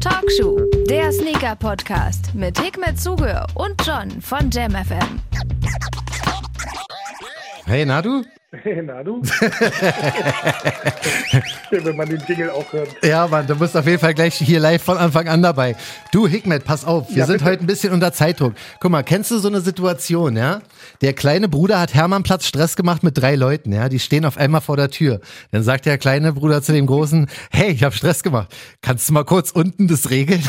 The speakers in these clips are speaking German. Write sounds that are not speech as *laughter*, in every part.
Talkshow, der Sneaker-Podcast mit Hikmet Zuge und John von JamFM. Hey, Nadu? Hey, *laughs* na du? *laughs* Wenn man den Jingle auch hört. Ja, Mann, du bist auf jeden Fall gleich hier live von Anfang an dabei. Du, Hikmet, pass auf, wir Ja, sind bitte. heute ein bisschen unter Zeitdruck. Guck mal, kennst du so eine Situation, ja? Der kleine Bruder hat Hermannplatz Stress gemacht mit drei Leuten, ja? Die stehen auf einmal vor der Tür. Dann sagt der kleine Bruder zu dem Großen, hey, ich habe Stress gemacht. Kannst du mal kurz unten das regeln? *laughs*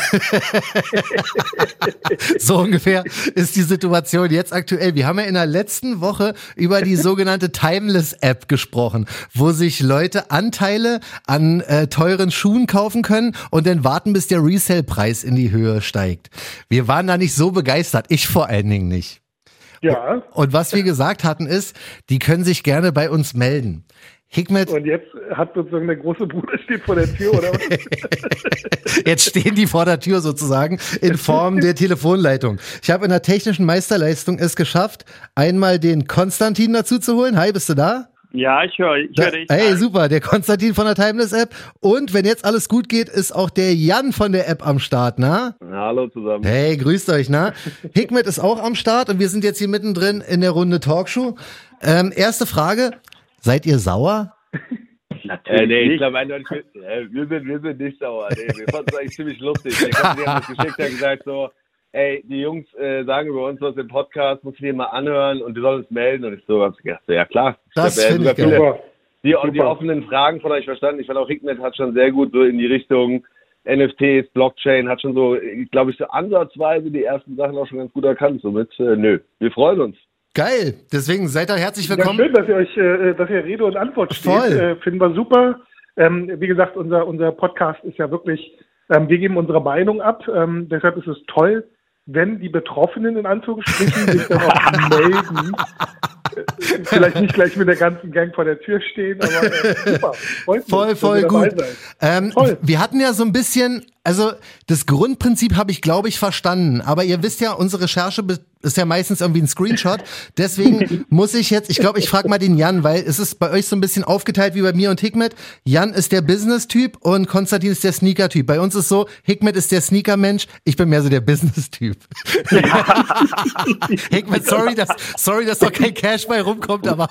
so ungefähr ist die Situation jetzt aktuell. Wir haben ja in der letzten Woche über die sogenannte Timeless-App gesprochen, wo sich Leute Anteile an äh, teuren Schuhen kaufen können und dann warten, bis der Resale-Preis in die Höhe steigt. Wir waren da nicht so begeistert, ich vor allen Dingen nicht. Ja, Und was wir gesagt hatten ist, die können sich gerne bei uns melden. Hikmet, und jetzt hat sozusagen der große Bruder steht vor der Tür, oder was? *laughs* Jetzt stehen die vor der Tür sozusagen in Form der Telefonleitung. Ich habe in der technischen Meisterleistung es geschafft, einmal den Konstantin dazu zu holen. Hi, bist du da? Ja, ich höre, ich Da, höre dich. hey, super, der Konstantin von der Timeless App. Und wenn jetzt alles gut geht, ist auch der Jan von der App am Start, na? Hallo zusammen. Hey, grüßt euch, na? Hikmet ist auch am Start und wir sind jetzt hier mittendrin in der Runde Talkshow. Ähm, erste Frage, seid ihr sauer? *laughs* Natürlich Äh, nee, ich nicht. glaube eindeutig, wir, äh, wir, sind, wir sind nicht sauer. Nee, wir fanden es eigentlich ziemlich lustig. Konstantin hat uns geschickt, hat gesagt so, ey, die Jungs äh, sagen über uns was im Podcast, musst du dir mal anhören und die sollen uns melden. Und ich so, hab gedacht, so, ja klar. Das Ich hab, äh, finde ich viele- Super. die, die Super. offenen Fragen von euch verstanden. Ich fand auch Hikmet hat schon sehr gut so in die Richtung NFTs, Blockchain, hat schon so, glaube ich, so ansatzweise die ersten Sachen auch schon ganz gut erkannt. Somit, äh, nö, wir freuen uns. Geil, deswegen seid ihr herzlich Ja, willkommen. schön, dass ihr euch, äh, dass ihr Rede und Antwort steht. Voll. Äh, finden wir super. Ähm, wie gesagt, unser, unser Podcast ist ja wirklich, ähm, wir geben unsere Meinung ab. Ähm, deshalb ist es toll, wenn die Betroffenen in Anführungsstrichen sich dann *laughs* auch melden. Äh, Vielleicht nicht gleich mit der ganzen Gang vor der Tür stehen, aber äh, super. Freut mich, Voll, voll gut. Ähm, wir hatten ja so ein bisschen, also das Grundprinzip habe ich, glaube ich, verstanden. Aber ihr wisst ja, unsere Recherche ist ja meistens irgendwie ein Screenshot. Deswegen *laughs* muss ich jetzt, ich glaube, ich frage mal den Jan, weil es ist bei euch so ein bisschen aufgeteilt wie bei mir und Hikmet. Jan ist der Business-Typ und Konstantin ist der Sneaker-Typ. Bei uns ist so, Hikmet ist der Sneaker-Mensch, ich bin mehr so der Business-Typ. *laughs* Hikmet, sorry, dass, sorry, dass doch kein Cash bei rumkommt, aber,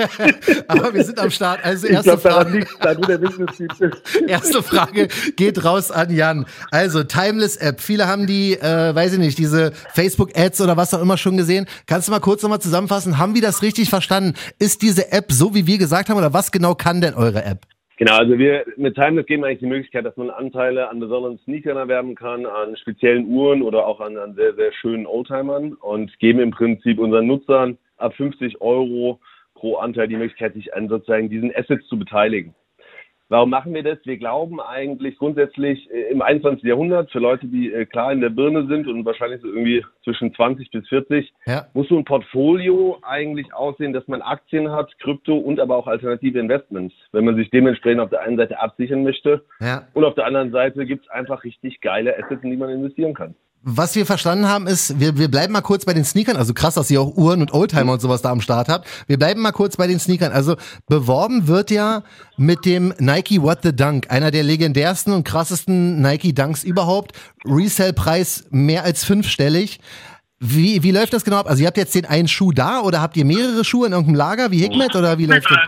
*laughs* aber wir sind am Start. Also Ich erste glaube, daran Frage. liegt da du der Business-Typ bist. Erste Frage geht raus an Jan. Also Timeless App. Viele haben die, äh, weiß ich nicht, diese Facebook Ads oder was auch immer schon gesehen. Kannst du mal kurz nochmal zusammenfassen? Haben wir das richtig verstanden? Ist diese App so, wie wir gesagt haben, oder was genau kann denn eure App? Genau, also wir mit Timeless geben eigentlich die Möglichkeit, dass man Anteile an besonderen Sneakern erwerben kann, an speziellen Uhren oder auch an, an sehr, sehr schönen Oldtimern und geben im Prinzip unseren Nutzern ab 50 Euro pro Anteil die Möglichkeit, sich an sozusagen diesen Assets zu beteiligen. Warum machen wir das? Wir glauben eigentlich grundsätzlich äh, im 21. Jahrhundert für Leute, die äh, klar in der Birne sind und wahrscheinlich so irgendwie zwischen 20 bis 40, Ja. muss so ein Portfolio eigentlich aussehen, dass man Aktien hat, Krypto und aber auch alternative Investments, wenn man sich dementsprechend auf der einen Seite absichern möchte Ja. und auf der anderen Seite gibt es einfach richtig geile Assets, in die man investieren kann. Was wir verstanden haben, ist, wir, wir bleiben mal kurz bei den Sneakern. Also krass, dass ihr auch Uhren und Oldtimer und sowas da am Start habt. Wir bleiben mal kurz bei den Sneakern. Also beworben wird ja mit dem Nike What the Dunk, einer der legendärsten und krassesten Nike Dunks überhaupt. Resale-Preis mehr als fünfstellig. Wie, wie läuft das genau ab? Also ihr habt jetzt den einen Schuh da oder habt ihr mehrere Schuhe in irgendeinem Lager wie Hikmet oder wie läuft das?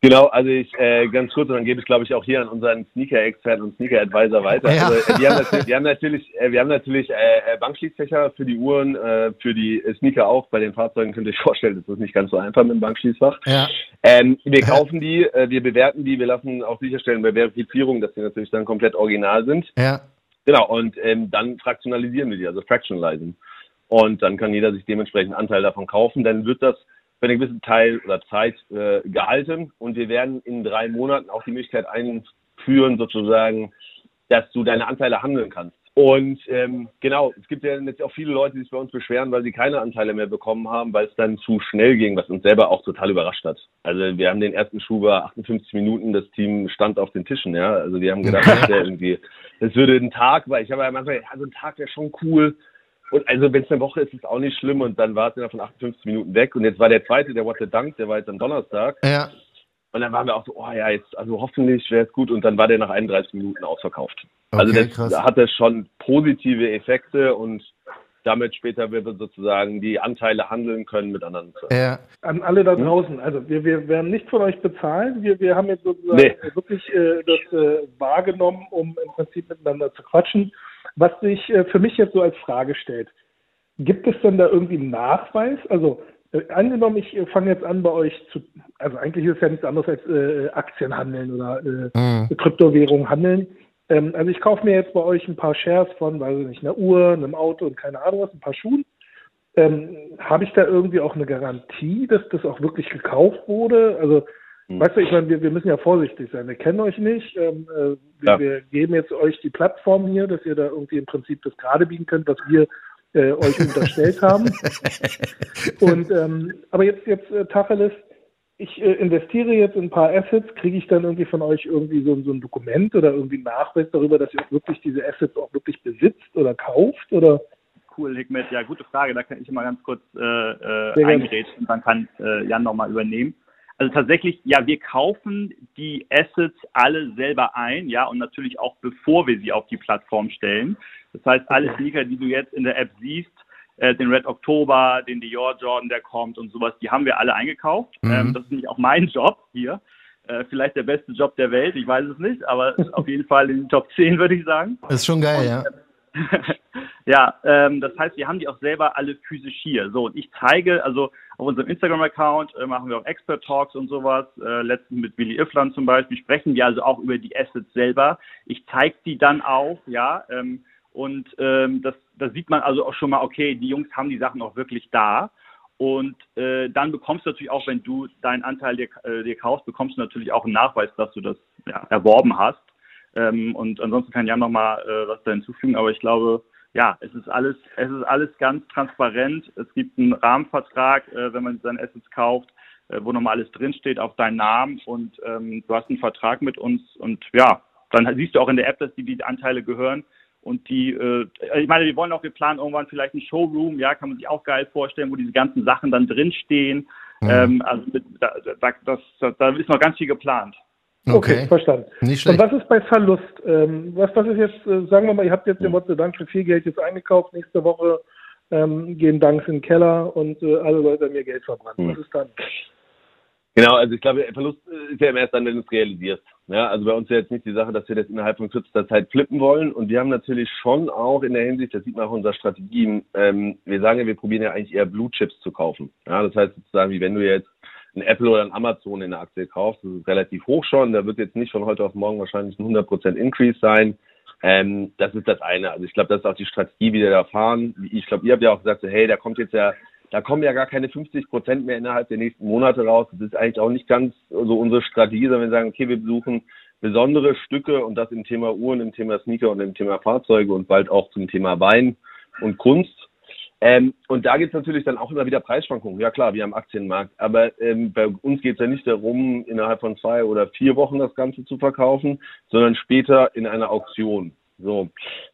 Genau, also ich äh, ganz kurz, und dann gebe ich glaube ich auch hier an unseren Sneaker-Experten und Sneaker-Advisor weiter. Ja. Also, äh, wir haben *laughs* natürlich, wir haben natürlich, äh, wir haben natürlich äh, äh, Bankschließfächer für die Uhren, äh, für die Sneaker auch. Bei den Fahrzeugen könnt ihr euch vorstellen, das ist nicht ganz so einfach mit dem Bankschließfach. Ja. Ähm, wir kaufen die, wir bewerten die, wir lassen auch sicherstellen bei Verifizierung, dass die natürlich dann komplett original sind. Ja. Genau, und ähm, dann fraktionalisieren wir die, also fractionalisen. Und dann kann jeder sich dementsprechend einen Anteil davon kaufen. Dann wird das für einen gewissen Teil oder Zeit äh, gehalten und wir werden in drei Monaten auch die Möglichkeit einführen, sozusagen, dass du deine Anteile handeln kannst. Und ähm, genau, es gibt ja jetzt auch viele Leute, die sich bei uns beschweren, weil sie keine Anteile mehr bekommen haben, weil es dann zu schnell ging, was uns selber auch total überrascht hat. Also wir haben den ersten Schuh bei 58 Minuten, das Team stand auf den Tischen, ja. Also die haben gedacht, das *laughs* irgendwie, das würde ein Tag, weil ich habe ja manchmal, ja, so ein Tag wäre schon cool. Und also wenn es eine Woche ist, ist es auch nicht schlimm und dann war es innerhalb von 58 Minuten weg. Und jetzt war der zweite, der What the Dunk, der war jetzt am Donnerstag. Ja. Und dann waren wir auch so, oh ja, jetzt, also hoffentlich wäre es gut. Und dann war der nach 31 Minuten ausverkauft. also Okay, das krass. hatte schon positive Effekte und damit später wir sozusagen die Anteile handeln können mit anderen. Ja. An alle Hm? da draußen. Also wir, wir werden nicht von euch bezahlt. Wir, wir haben jetzt sozusagen Nee. wirklich äh, das äh, wahrgenommen, um im Prinzip miteinander zu quatschen. Was sich äh, für mich jetzt so als Frage stellt, gibt es denn da irgendwie einen Nachweis? Also äh, angenommen, ich äh, fange jetzt an bei euch zu, also eigentlich ist es ja nichts anderes als äh, Aktien handeln oder äh, Mhm. Kryptowährung handeln. Ähm, also ich kaufe mir jetzt bei euch ein paar Shares von, weiß ich nicht, einer Uhr, einem Auto und keine Ahnung was, ein paar Schuhen. Ähm, Habe ich da irgendwie auch eine Garantie, dass das auch wirklich gekauft wurde? Also. Weißt du, ich meine, wir, wir müssen ja vorsichtig sein. Wir kennen euch nicht. Ähm, äh, wir, Ja. wir geben jetzt euch die Plattform hier, dass ihr da irgendwie im Prinzip das gerade biegen könnt, was wir äh, euch unterstellt haben. *laughs* Und ähm, aber jetzt jetzt äh, Tacheles, ich äh, investiere jetzt in ein paar Assets, kriege ich dann irgendwie von euch irgendwie so, so ein Dokument oder irgendwie einen Nachweis darüber, dass ihr auch wirklich diese Assets auch wirklich besitzt oder kauft oder Cool, Hikmet. Ja, gute Frage. Da kann ich mal ganz kurz äh, äh, eingrätschen und dann kann äh, Jan nochmal übernehmen. Also tatsächlich, ja, wir kaufen die Assets alle selber ein, ja, und natürlich auch bevor wir sie auf die Plattform stellen. Das heißt, alle Sneaker, die du jetzt in der App siehst, äh, den Red October, den Dior Jordan, der kommt und sowas, die haben wir alle eingekauft. Mhm. Ähm, das ist nämlich auch mein *laughs* Job hier. Äh, vielleicht der beste Job der Welt, ich weiß es nicht, aber *laughs* auf jeden Fall in den Top 10, würde ich sagen. Ist schon geil, ja. *laughs* ja, ähm, das heißt, wir haben die auch selber alle physisch hier. So, und ich zeige, also auf unserem Instagram-Account äh, machen wir auch Expert Talks und sowas. Äh, letztens mit Willy Iffland zum Beispiel sprechen wir also auch über die Assets selber. Ich zeige die dann auch, ja, ähm, und ähm, das, das sieht man also auch schon mal, okay, die Jungs haben die Sachen auch wirklich da. Und äh, dann bekommst du natürlich auch, wenn du deinen Anteil dir, äh, dir kaufst, bekommst du natürlich auch einen Nachweis, dass du das ja, erworben hast. Ähm, und ansonsten kann Jan nochmal äh, was da hinzufügen, aber ich glaube, ja, es ist alles, es ist alles ganz transparent. Es gibt einen Rahmenvertrag, äh, wenn man seine Assets kauft, äh, wo nochmal alles drinsteht auf deinen Namen und ähm, du hast einen Vertrag mit uns und ja, dann siehst du auch in der App, dass die, die Anteile gehören. Und die, äh, ich meine, wir wollen auch, wir planen irgendwann vielleicht einen Showroom, ja, kann man sich auch geil vorstellen, wo diese ganzen Sachen dann drinstehen. Mhm. Ähm, also mit, da, da, das, da, da ist noch ganz viel geplant. Okay, verstanden. Nicht Und schlecht. was ist bei Verlust? Ähm, was, was ist jetzt, äh, sagen wir mal, ihr habt jetzt den Gott sei Dank für viel Geld jetzt eingekauft, nächste Woche ähm, gehen Danks in den Keller und äh, alle Leute haben ihr Geld verbrannt. Hm. Was ist dann? Genau, also ich glaube, Verlust ist ja immer erst dann, wenn du es realisierst. Ja, also bei uns ist ja jetzt nicht die Sache, dass wir das innerhalb von kürzester Zeit flippen wollen. Und wir haben natürlich schon auch in der Hinsicht, das sieht man auch in unserer Strategie, ähm, wir sagen ja, wir probieren ja eigentlich eher Blue Chips zu kaufen. Ja, das heißt sozusagen, wie wenn du jetzt ein Apple oder ein Amazon in der Aktie kaufst, das ist relativ hoch schon. Da wird jetzt nicht von heute auf morgen wahrscheinlich ein 100% Increase sein. Ähm, das ist das eine. Also ich glaube, das ist auch die Strategie, wie wir da fahren. Ich glaube, ihr habt ja auch gesagt, so, hey, da kommt jetzt ja, da kommen ja gar keine 50 Prozent mehr innerhalb der nächsten Monate raus. Das ist eigentlich auch nicht ganz so unsere Strategie, sondern wir sagen, okay, wir besuchen besondere Stücke und das im Thema Uhren, im Thema Sneaker und im Thema Fahrzeuge und bald auch zum Thema Wein und Kunst. Ähm, und da geht es natürlich dann auch immer wieder Preisschwankungen. Ja klar, wir haben Aktienmarkt, aber ähm, bei uns geht es ja nicht darum, innerhalb von zwei oder vier Wochen das Ganze zu verkaufen, sondern später in einer Auktion. So,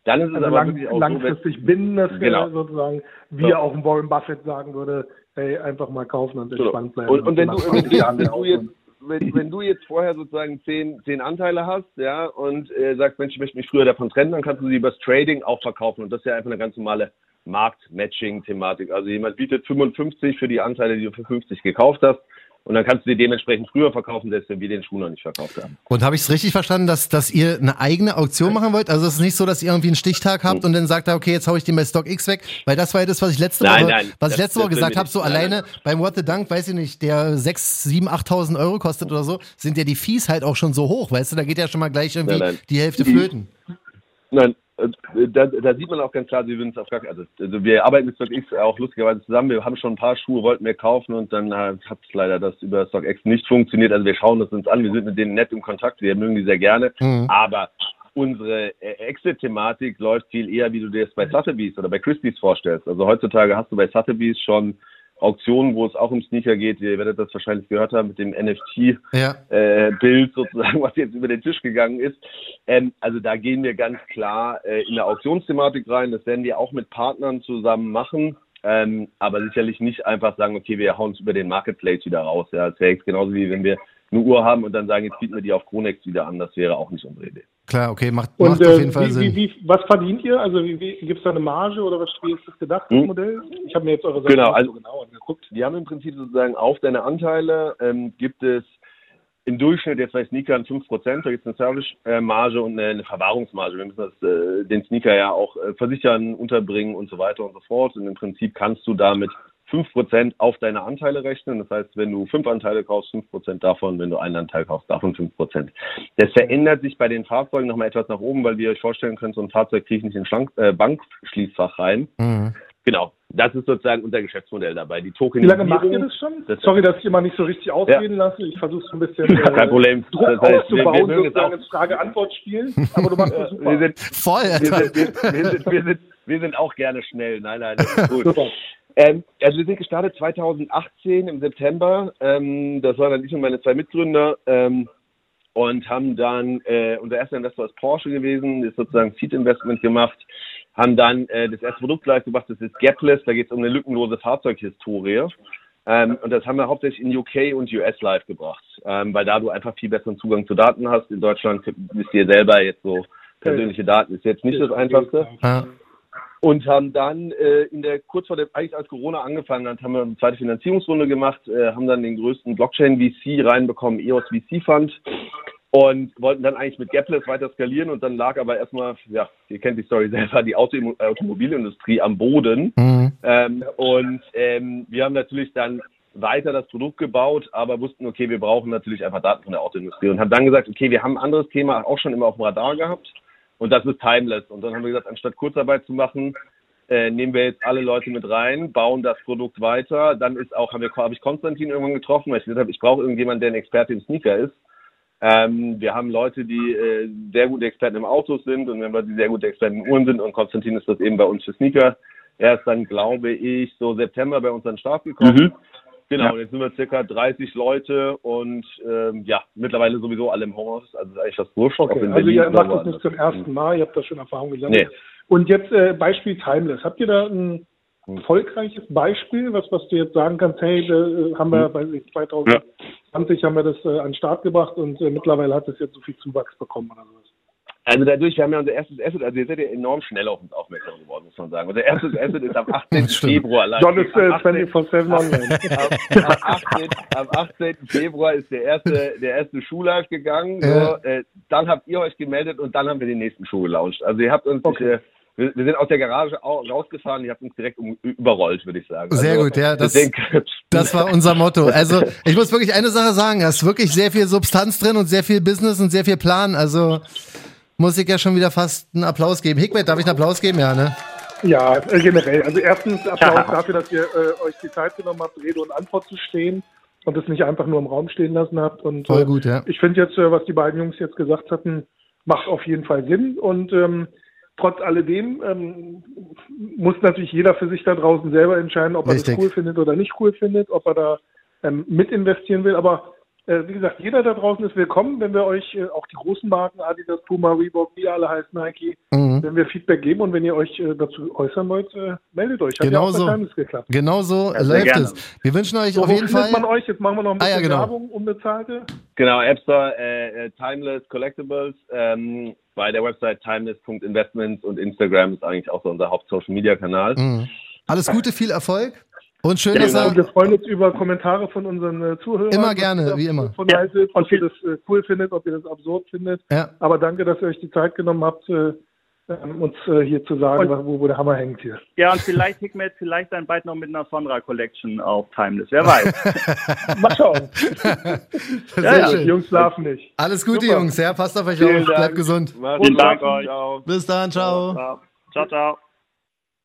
dann ist es Also aber lang, auch langfristig binden, dass wir Genau. sozusagen, wie So. auch Warren Buffett sagen würde, hey, einfach mal kaufen und so. entspannt bleiben. Und, und wenn, du, nach wenn, 20 du, wenn, wieder du jetzt, wenn, wenn du jetzt vorher sozusagen zehn, zehn Anteile hast, ja, und äh, sagst, Mensch, ich möchte mich früher davon trennen, dann kannst du sie übers Trading auch verkaufen. Und das ist ja einfach eine ganz normale Markt-Matching-Thematik. Also jemand bietet 55 für die Anteile, die du für 50 gekauft hast. Und dann kannst du die dementsprechend früher verkaufen, selbst wenn wir den Schuh noch nicht verkauft haben. Und habe ich es richtig verstanden, dass, dass ihr eine eigene Auktion machen wollt? Also es ist nicht so, dass ihr irgendwie einen Stichtag habt und dann sagt, okay, jetzt hau ich den bei StockX weg, weil das war ja das, was ich letzte Nein, Woche, nein, was ich letzte Woche gesagt habe, so. Nein, alleine beim What the Dunk, weiß ich nicht, der 6, 7, 8.000 Euro kostet oder so, sind ja die Fees halt auch schon so hoch, weißt du, da geht ja schon mal gleich irgendwie die Hälfte flöten. Nein, da, da sieht man auch ganz klar, wir würden es auf gar keinen, also, also wir arbeiten mit StockX auch lustigerweise zusammen. Wir haben schon ein paar Schuhe, wollten wir kaufen und dann äh, hat leider das über StockX nicht funktioniert. Also wir schauen das uns an, wir sind mit denen nett im Kontakt, wir mögen die sehr gerne, Mhm. aber unsere äh, Exit-Thematik läuft viel eher, wie du dir das bei Sotheby's oder bei Christie's vorstellst. Also heutzutage hast du bei Sotheby's schon Auktionen, wo es auch um Sneaker geht. Ihr werdet das wahrscheinlich gehört haben mit dem NFT Ja. äh, sozusagen, *laughs* was jetzt über den Tisch gegangen ist. Ähm, also da gehen wir ganz klar äh, in eine Auktionsthematik rein. Das werden wir auch mit Partnern zusammen machen. Ähm, aber sicherlich nicht einfach sagen, okay, wir hauen es über den Marketplace wieder raus. Ja, das wäre jetzt genauso wie wenn wir eine Uhr haben und dann sagen, jetzt bieten wir die auf Chronex wieder an. Das wäre auch nicht unsere Idee. Klar, okay, macht, Und macht äh, auf jeden Fall wie, Sinn. wie, wie, was verdient ihr? Also wie, wie, gibt es da eine Marge oder was wie ist das gedacht, das Hm. Modell? Ich habe mir jetzt eure Seite Genau, also- so genau angeguckt. Die haben im Prinzip sozusagen auf deine Anteile ähm, gibt es im Durchschnitt jetzt bei Sneakern 5%, da gibt es eine Service-Marge und eine, eine Verwahrungsmarge. Wir müssen das, äh, den Sneaker ja auch äh, versichern, unterbringen und so weiter und so fort. Und im Prinzip kannst du damit 5% auf deine Anteile rechnen. Das heißt, wenn du fünf Anteile kaufst, 5% davon, wenn du einen Anteil kaufst, davon 5%. Das verändert sich bei den Fahrzeugen nochmal etwas nach oben, weil wie ihr euch vorstellen könnt, so ein Fahrzeug kriegt nicht in Schlank äh, Bankschließfach rein. Mhm. Genau, das ist sozusagen unser Geschäftsmodell dabei. Die Wie Tokenisierung. lange macht ihr das schon? Das- Sorry, dass ich immer nicht so richtig ausreden lasse. Ich versuche so ein bisschen Ja, *laughs* kein Problem. Druck Das heißt, wir- aufzubauen, wir mögen es sozusagen auch. ins Frage-Antwort-Spiel. Aber du machst das *laughs* super. Wir sind, Voll, wir, sind, wir, wir, sind, wir, sind, wir sind auch gerne schnell. Nein, nein, das ist *laughs* gut. Ähm, also wir sind gestartet 2018 im September. Ähm, das waren dann ich und meine zwei Mitgründer. Ähm, und haben dann, äh, unser erster Investor ist Porsche gewesen, ist sozusagen Seed Investment gemacht, haben dann äh, das erste Produkt live gemacht, das ist Gapless, da geht es um eine lückenlose Fahrzeughistorie. Ähm, und das haben wir hauptsächlich in UK und US live gebracht, ähm, weil da du einfach viel besseren Zugang zu Daten hast. In Deutschland wisst ihr selber jetzt so, persönliche Daten ist jetzt nicht das Einfachste. Und haben dann äh, in der kurz vor der eigentlich als Corona angefangen hat, haben wir eine zweite Finanzierungsrunde gemacht, äh, haben dann den größten Blockchain VC reinbekommen, EOS VC Fund und wollten dann eigentlich mit Gapless weiter skalieren und dann lag aber erstmal, ja, ihr kennt die Story selber, die Auto Automobilindustrie am Boden Mhm. ähm, und ähm, wir haben natürlich dann weiter das Produkt gebaut, aber wussten, okay, wir brauchen natürlich einfach Daten von der Autoindustrie und haben dann gesagt, okay, wir haben ein anderes Thema auch schon immer auf dem Radar gehabt und das ist Timeless. Und dann haben wir gesagt, anstatt Kurzarbeit zu machen, äh, nehmen wir jetzt alle Leute mit rein, bauen das Produkt weiter. Dann ist auch, wir, habe ich Konstantin irgendwann getroffen, weil ich gesagt habe, ich brauche irgendjemanden, der ein Experte im Sneaker ist. Ähm, wir haben Leute, die äh, sehr gute Experten im Autos sind und wir haben Leute, die sehr gute Experten in Uhren sind und Konstantin ist das eben bei uns für Sneaker. Er ist dann, glaube ich, so September bei uns an den Start gekommen. Mhm. Genau, Ja. jetzt sind wir circa 30 Leute und ähm, ja, mittlerweile sowieso alle im Homeoffice, also eigentlich das wurscht. Okay, also Berlin ihr macht das nicht zum ersten Mal, ihr habt da schon Erfahrung gesammelt. Nee. Und jetzt äh, Beispiel Timeless. Habt ihr da ein Hm. erfolgreiches Beispiel, was, was du jetzt sagen kannst, hey, da äh, haben Hm. wir bei 2020 haben wir das äh, an den Start gebracht und äh, mittlerweile hat es jetzt so viel Zuwachs bekommen oder sowas. Also dadurch, wir haben ja unser erstes Asset, also ihr seid ja enorm schnell auf uns aufmerksam geworden, muss man sagen. Unser erstes Asset ist am *laughs* 18. Stimmt. Februar allein. John ist äh, Am 18. 24-7 online. *laughs* am, am, 18, am 18. Februar ist der erste, der erste Schuh live gegangen. Ja. So, äh, dann habt ihr euch gemeldet und dann haben wir den nächsten Schuh gelauncht. Also ihr habt uns, Okay. äh, wir, wir sind aus der Garage au- rausgefahren, ihr habt uns direkt um, überrollt, würde ich sagen. Sehr also, gut, ja, das- Das war unser Motto. Also, ich muss wirklich eine Sache sagen, da ist wirklich sehr viel Substanz drin und sehr viel Business und sehr viel Plan. Also, muss ich ja schon wieder fast einen Applaus geben. Hikmet, darf ich einen Applaus geben? Ja, ne? Ja, äh, generell. Also erstens *laughs* Applaus dafür, dass ihr äh, euch die Zeit genommen habt, Rede und Antwort zu stehen und es nicht einfach nur im Raum stehen lassen habt. Und Voll äh, gut, ja. ich finde jetzt, äh, was die beiden Jungs jetzt gesagt hatten, macht auf jeden Fall Sinn. Und ähm, trotz alledem ähm, muss natürlich jeder für sich da draußen selber entscheiden, ob er Richtig. das cool findet oder nicht cool findet, ob er da ähm, mit investieren will. Aber äh, wie gesagt, jeder da draußen ist willkommen, wenn wir euch äh, auch die großen Marken, Adidas, Puma, Reebok, wie alle heißen, Nike, Mhm. wenn wir Feedback geben und wenn ihr euch äh, dazu äußern wollt, äh, meldet euch. Hat Genau ja so. geklappt. Genau so sehr läuft gerne. es. Wir wünschen euch So, auf wo jeden findet Fall. man euch? Jetzt machen wir noch ein Ah, ja, bisschen genau. Werbung, unbezahlte. Genau, App Store, äh, äh, Timeless Collectibles, ähm, bei der Website timeless.investments und Instagram ist eigentlich auch so unser Haupt-Social-Media-Kanal. Mhm. Alles Gute, viel Erfolg. Und schön, Ja, dass genau. Und wir er. freuen uns über Kommentare von unseren äh, Zuhörern. Immer gerne, wie immer. Von Ja. haltet, ob ihr das äh, cool findet, ob ihr das absurd findet. Ja. Aber danke, dass ihr euch die Zeit genommen habt, äh, ähm, uns äh, hier zu sagen, Und- wo, wo der Hammer hängt hier. Ja, und vielleicht Hikmet, vielleicht dann bald noch mit einer Sonra Collection auf Timeless. Wer weiß. *laughs* Mal schauen. *laughs* Sehr ja, Die schön. Jungs schlafen nicht. Alles Gute, Super. Jungs. Ja, passt auf euch Vielen auf. Dank. Bleibt gesund. Vielen. Dank euch. Bis dann. Ciao. Ciao, ciao. ciao.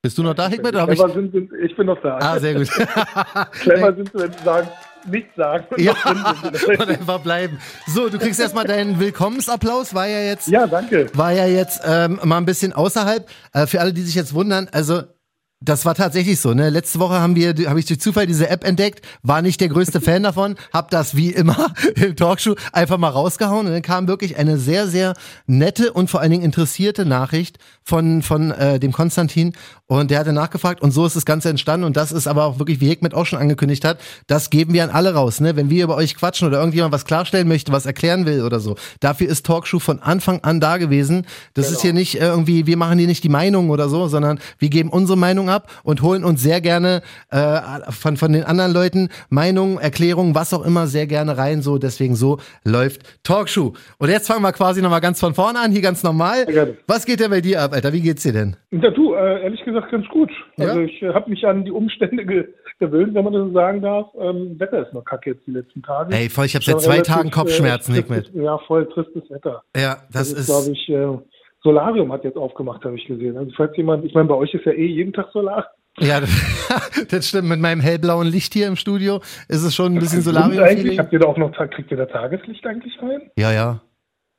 Bist du noch da? Oder hab ich... Clever sind, sind, ich bin noch da. Ah, sehr gut. *laughs* Clever sind wenn sie sagen, nichts sagen. Ja, und einfach bleiben. So, du kriegst erstmal deinen Willkommensapplaus. War ja jetzt, ja, danke. war ja jetzt ähm, mal ein bisschen außerhalb. Äh, für alle, die sich jetzt wundern, also Das war tatsächlich so, ne? Letzte Woche haben wir, habe ich durch Zufall diese App entdeckt, war nicht der größte Fan davon, hab das wie immer *laughs* im Talkshow einfach mal rausgehauen und dann kam wirklich eine sehr, sehr nette und vor allen Dingen interessierte Nachricht von, von äh, dem Konstantin und der hatte nachgefragt und so ist das Ganze entstanden und das ist aber auch wirklich, wie Hegmet auch schon angekündigt hat, das geben wir an alle raus, ne? Wenn wir über euch quatschen oder irgendjemand was klarstellen möchte, was erklären will oder so, dafür ist Talkshow von Anfang an da gewesen. Das Genau. ist hier nicht irgendwie, wir machen hier nicht die Meinung oder so, sondern wir geben unsere Meinung ab und holen uns sehr gerne äh, von, von den anderen Leuten Meinungen, Erklärungen, was auch immer, sehr gerne rein. So, deswegen so läuft Talkshow. Und jetzt fangen wir quasi nochmal ganz von vorne an, hier ganz normal. Was geht denn bei dir ab, Alter? Wie geht's dir denn? Ja, du, äh, ehrlich gesagt ganz gut. Ja? Also ich äh, habe mich an die Umstände ge gewöhnt, wenn man das so sagen darf. Ähm, Wetter ist noch kacke jetzt die letzten Tage. Ey, voll, ich habe seit zwei Tagen Kopfschmerzen, äh, Hikmet. tristes- Ja, voll tristes Wetter. Ja, das, Das, ist, ist. glaube ich, äh, Solarium hat jetzt aufgemacht, habe ich gesehen. Also falls jemand, ich meine, bei euch ist ja eh jeden Tag Solar. ja, *laughs* das stimmt. Mit meinem hellblauen Licht hier im Studio ist es schon ein bisschen Solarium. eigentlich, habt ihr da auch noch, kriegt ihr da Tageslicht eigentlich rein? Ja, ja.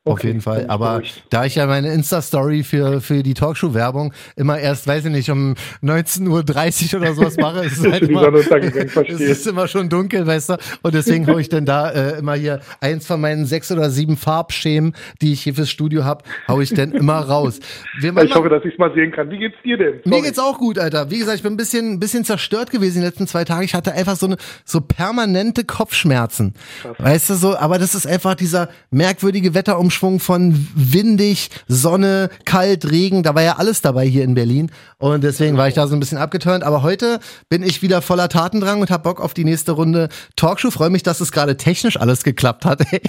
Auf Okay, jeden Fall. ich Aber beruhigt. da ich ja meine Insta-Story für, für die Talkshow-Werbung immer erst, weiß ich nicht, um 19.30 Uhr oder sowas mache, ist es *laughs* halt immer, *laughs* es ist immer schon dunkel, weißt du? Und deswegen hole ich dann da äh, immer hier eins von meinen sechs oder sieben Farbschemen, die ich hier fürs Studio habe, hau ich dann immer raus. Ich hoffe, dass ich es mal sehen kann. Wie geht's dir denn? mir Sorry. geht's auch gut, Alter. Wie gesagt, ich bin ein bisschen, ein bisschen zerstört gewesen die letzten zwei Tage. Ich hatte einfach so eine, so permanente Kopfschmerzen. Weißt du so, aber das ist einfach dieser merkwürdige Wetterumschwung von windig, Sonne, kalt, Regen. Da war ja alles dabei hier in Berlin. Und deswegen war ich da so ein bisschen abgeturnt. Aber heute bin ich wieder voller Tatendrang und hab Bock auf die nächste Runde Talkshow. Freue mich, dass es gerade technisch alles geklappt hat. Ey.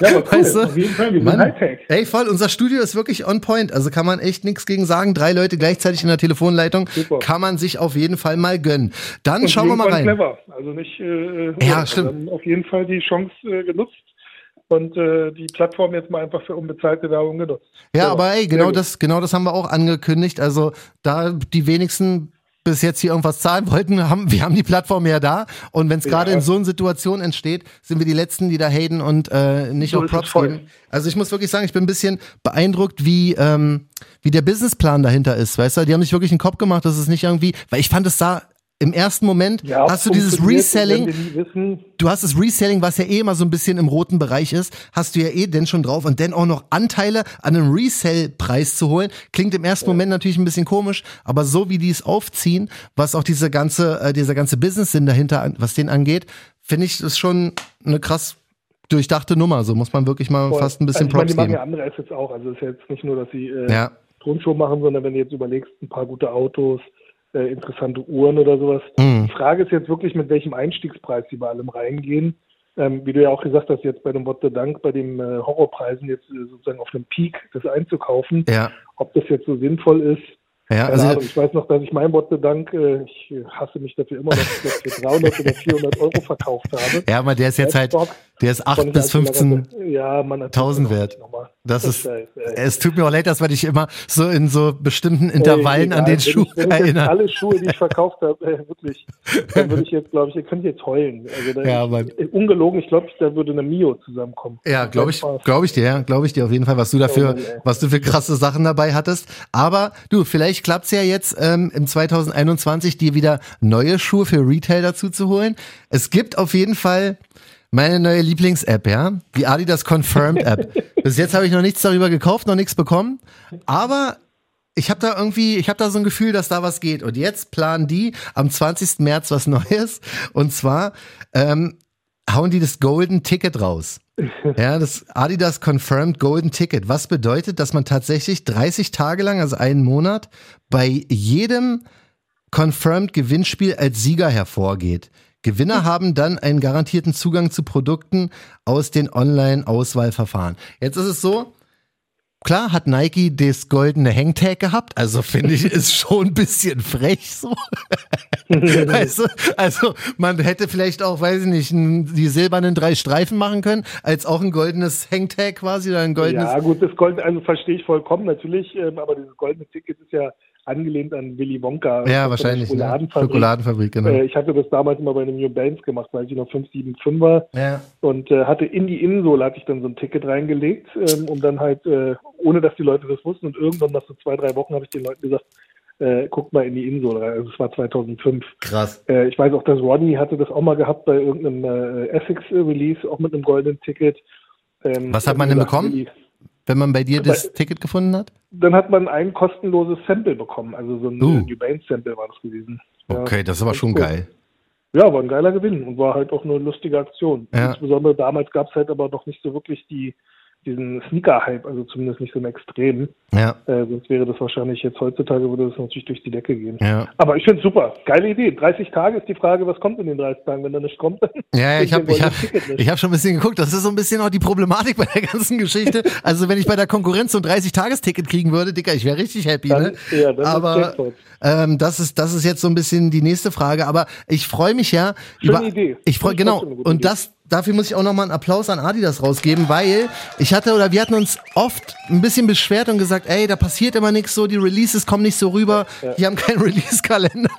Ja, *laughs* cool. Weißt du? Auf jeden Fall, wir Mann, Hightech. Ey, voll, unser Studio ist wirklich on point. Also kann man echt nichts gegen sagen. Drei Leute gleichzeitig in der Telefonleitung Super. kann man sich auf jeden Fall mal gönnen. Dann Und schauen wir mal rein. Clever. Also nicht. Äh, Ja, stimmt. auf jeden Fall die Chance äh, genutzt und äh, die Plattform jetzt mal einfach für unbezahlte Werbung genutzt. Ja, So, aber ey, genau das, genau das haben wir auch angekündigt. Also da die wenigsten bis jetzt hier irgendwas zahlen wollten, haben, wir haben die Plattform ja da. Und wenn es gerade Ja. in so einer Situation entsteht, sind wir die Letzten, die da haten und äh, nicht So es Props geben. Also ich muss wirklich sagen, ich bin ein bisschen beeindruckt, wie, ähm, wie der Businessplan dahinter ist. Weißt du, die haben sich wirklich einen Kopf gemacht, dass es nicht irgendwie, weil ich fand es da im ersten Moment, Ja, hast du dieses Reselling, du hast das Reselling, was ja eh immer so ein bisschen im roten Bereich ist, hast du ja eh denn schon drauf und dann auch noch Anteile an einem Resell-Preis zu holen, klingt im ersten Moment natürlich ein bisschen komisch, aber so wie die es aufziehen, was auch diese ganze, äh, dieser ganze Business-Sinn dahinter, was den angeht, finde ich, ist schon eine krass durchdachte Nummer. So muss man wirklich mal voll. fast ein bisschen also, ich meine, Props die machen geben. ja andere Assets auch. Also es ist ja jetzt nicht nur, dass sie äh, Ja, Tonshow machen, sondern wenn du jetzt überlegst, ein paar gute Autos, äh, interessante Uhren oder sowas. Mhm. Die Frage ist jetzt wirklich, mit welchem Einstiegspreis sie bei allem reingehen. Ähm, wie du ja auch gesagt hast, jetzt bei dem What the Dank, bei den äh, Horrorpreisen jetzt äh, sozusagen auf einem Peak das einzukaufen, ja, ob das jetzt so sinnvoll ist. ja. Also, Ahnung, ich weiß noch, dass ich mein What the Dank, äh, ich äh, hasse mich dafür immer noch, ich glaub, für 300 oder 400 Euro verkauft habe. ja, aber der ist jetzt halt, Laptop der ist von 8 der bis 15 Alternate- Ja, man 1000 wert. Das ist, es tut mir auch leid, dass wir dich immer so in so bestimmten Intervallen Ey, an egal, den wenn Schuh ich, erinnern. alle Schuhe, die ich verkauft habe, äh, wirklich, *laughs* dann würde ich jetzt, glaube ich, ihr könnt jetzt heulen. Also da Ja, ich, ungelogen, ich glaube, da würde eine Mio zusammenkommen. Ja, glaube ich, glaube ich dir, ja, glaube ich dir auf jeden Fall, was du dafür, Oh Mann, ey. was du für krasse Sachen dabei hattest. Aber du, vielleicht klappt's ja jetzt ähm, im 2021, dir wieder neue Schuhe für Retail dazu zu holen. Es gibt auf jeden Fall meine neue Lieblings-App, ja, die Adidas Confirmed App. Bis jetzt habe ich noch nichts darüber gekauft, noch nichts bekommen, aber ich habe da irgendwie, ich habe da so ein Gefühl, dass da was geht. Und jetzt planen die am 20. März was Neues. Und zwar ähm, hauen die das Golden Ticket raus. Ja, das Adidas Confirmed Golden Ticket. Was bedeutet, dass man tatsächlich 30 Tage lang, also einen Monat, bei jedem Confirmed Gewinnspiel als Sieger hervorgeht. Gewinner haben dann einen garantierten Zugang zu Produkten aus den Online-Auswahlverfahren. Jetzt ist es so, Klar hat Nike das goldene Hangtag gehabt, also finde ich, ist schon ein bisschen frech so. *laughs* weißt du? Also man hätte vielleicht auch, weiß ich nicht, die silbernen drei Streifen machen können, als auch ein goldenes Hangtag quasi oder ein goldenes. Ja, gut, das Gold, also verstehe ich vollkommen natürlich, ähm, aber dieses goldene Ticket ist ja angelehnt an Willy Wonka. Ja, wahrscheinlich. Ne? Schokoladenfabrik. Schokoladenfabrik, genau. Äh, ich hatte das damals immer bei einem New Balance gemacht, weil ich noch 575 war. ja. und äh, hatte in die Innensohle hatte ich dann so ein Ticket reingelegt, ähm, um dann halt, äh, ohne dass die Leute das wussten und irgendwann nach so zwei, drei Wochen habe ich den Leuten gesagt, äh, guckt mal in die Insel rein. Also es war 2005. Krass. Äh, ich weiß auch, dass Rodney hatte das auch mal gehabt bei irgendeinem äh, Essex-Release, auch mit einem goldenen Ticket. Ähm, Was hat man denn bekommen? die- Wenn man bei dir das Bei- Ticket gefunden hat? Dann hat man ein kostenloses Sample bekommen, also so ein Uh. uh. New Sample war das gewesen. Ja, Okay, das ist aber schon cool. geil. Ja, war ein geiler Gewinn und war halt auch eine lustige Aktion. Ja. Insbesondere damals gab es halt aber noch nicht so wirklich die, diesen Sneaker-Hype, also zumindest nicht so einen extremen. Ja, Äh, sonst wäre das wahrscheinlich jetzt heutzutage, würde das natürlich durch die Decke gehen. ja. Aber ich finde es super. Geile Idee. 30 Tage ist die Frage, was kommt in den 30 Tagen, wenn da nicht kommt. Ja, ja, ich *laughs* habe ich hab, ich hab schon ein bisschen geguckt. Das ist so ein bisschen auch die Problematik bei der ganzen Geschichte. Also wenn ich bei der Konkurrenz so ein 30-Tages-Ticket kriegen würde, Dicker, ich wäre richtig happy. Dann- ne? ja, dann Aber ähm, das ist das ist jetzt so ein bisschen die nächste Frage. Aber ich freue mich ja Schöne über. Idee. Ich freue genau. Und das dafür muss ich auch nochmal einen Applaus an Adidas rausgeben, weil ich hatte oder wir hatten uns oft ein bisschen beschwert und gesagt, ey, da passiert immer nichts so, die Releases kommen nicht so rüber, die haben keinen *laughs* Release-Kalender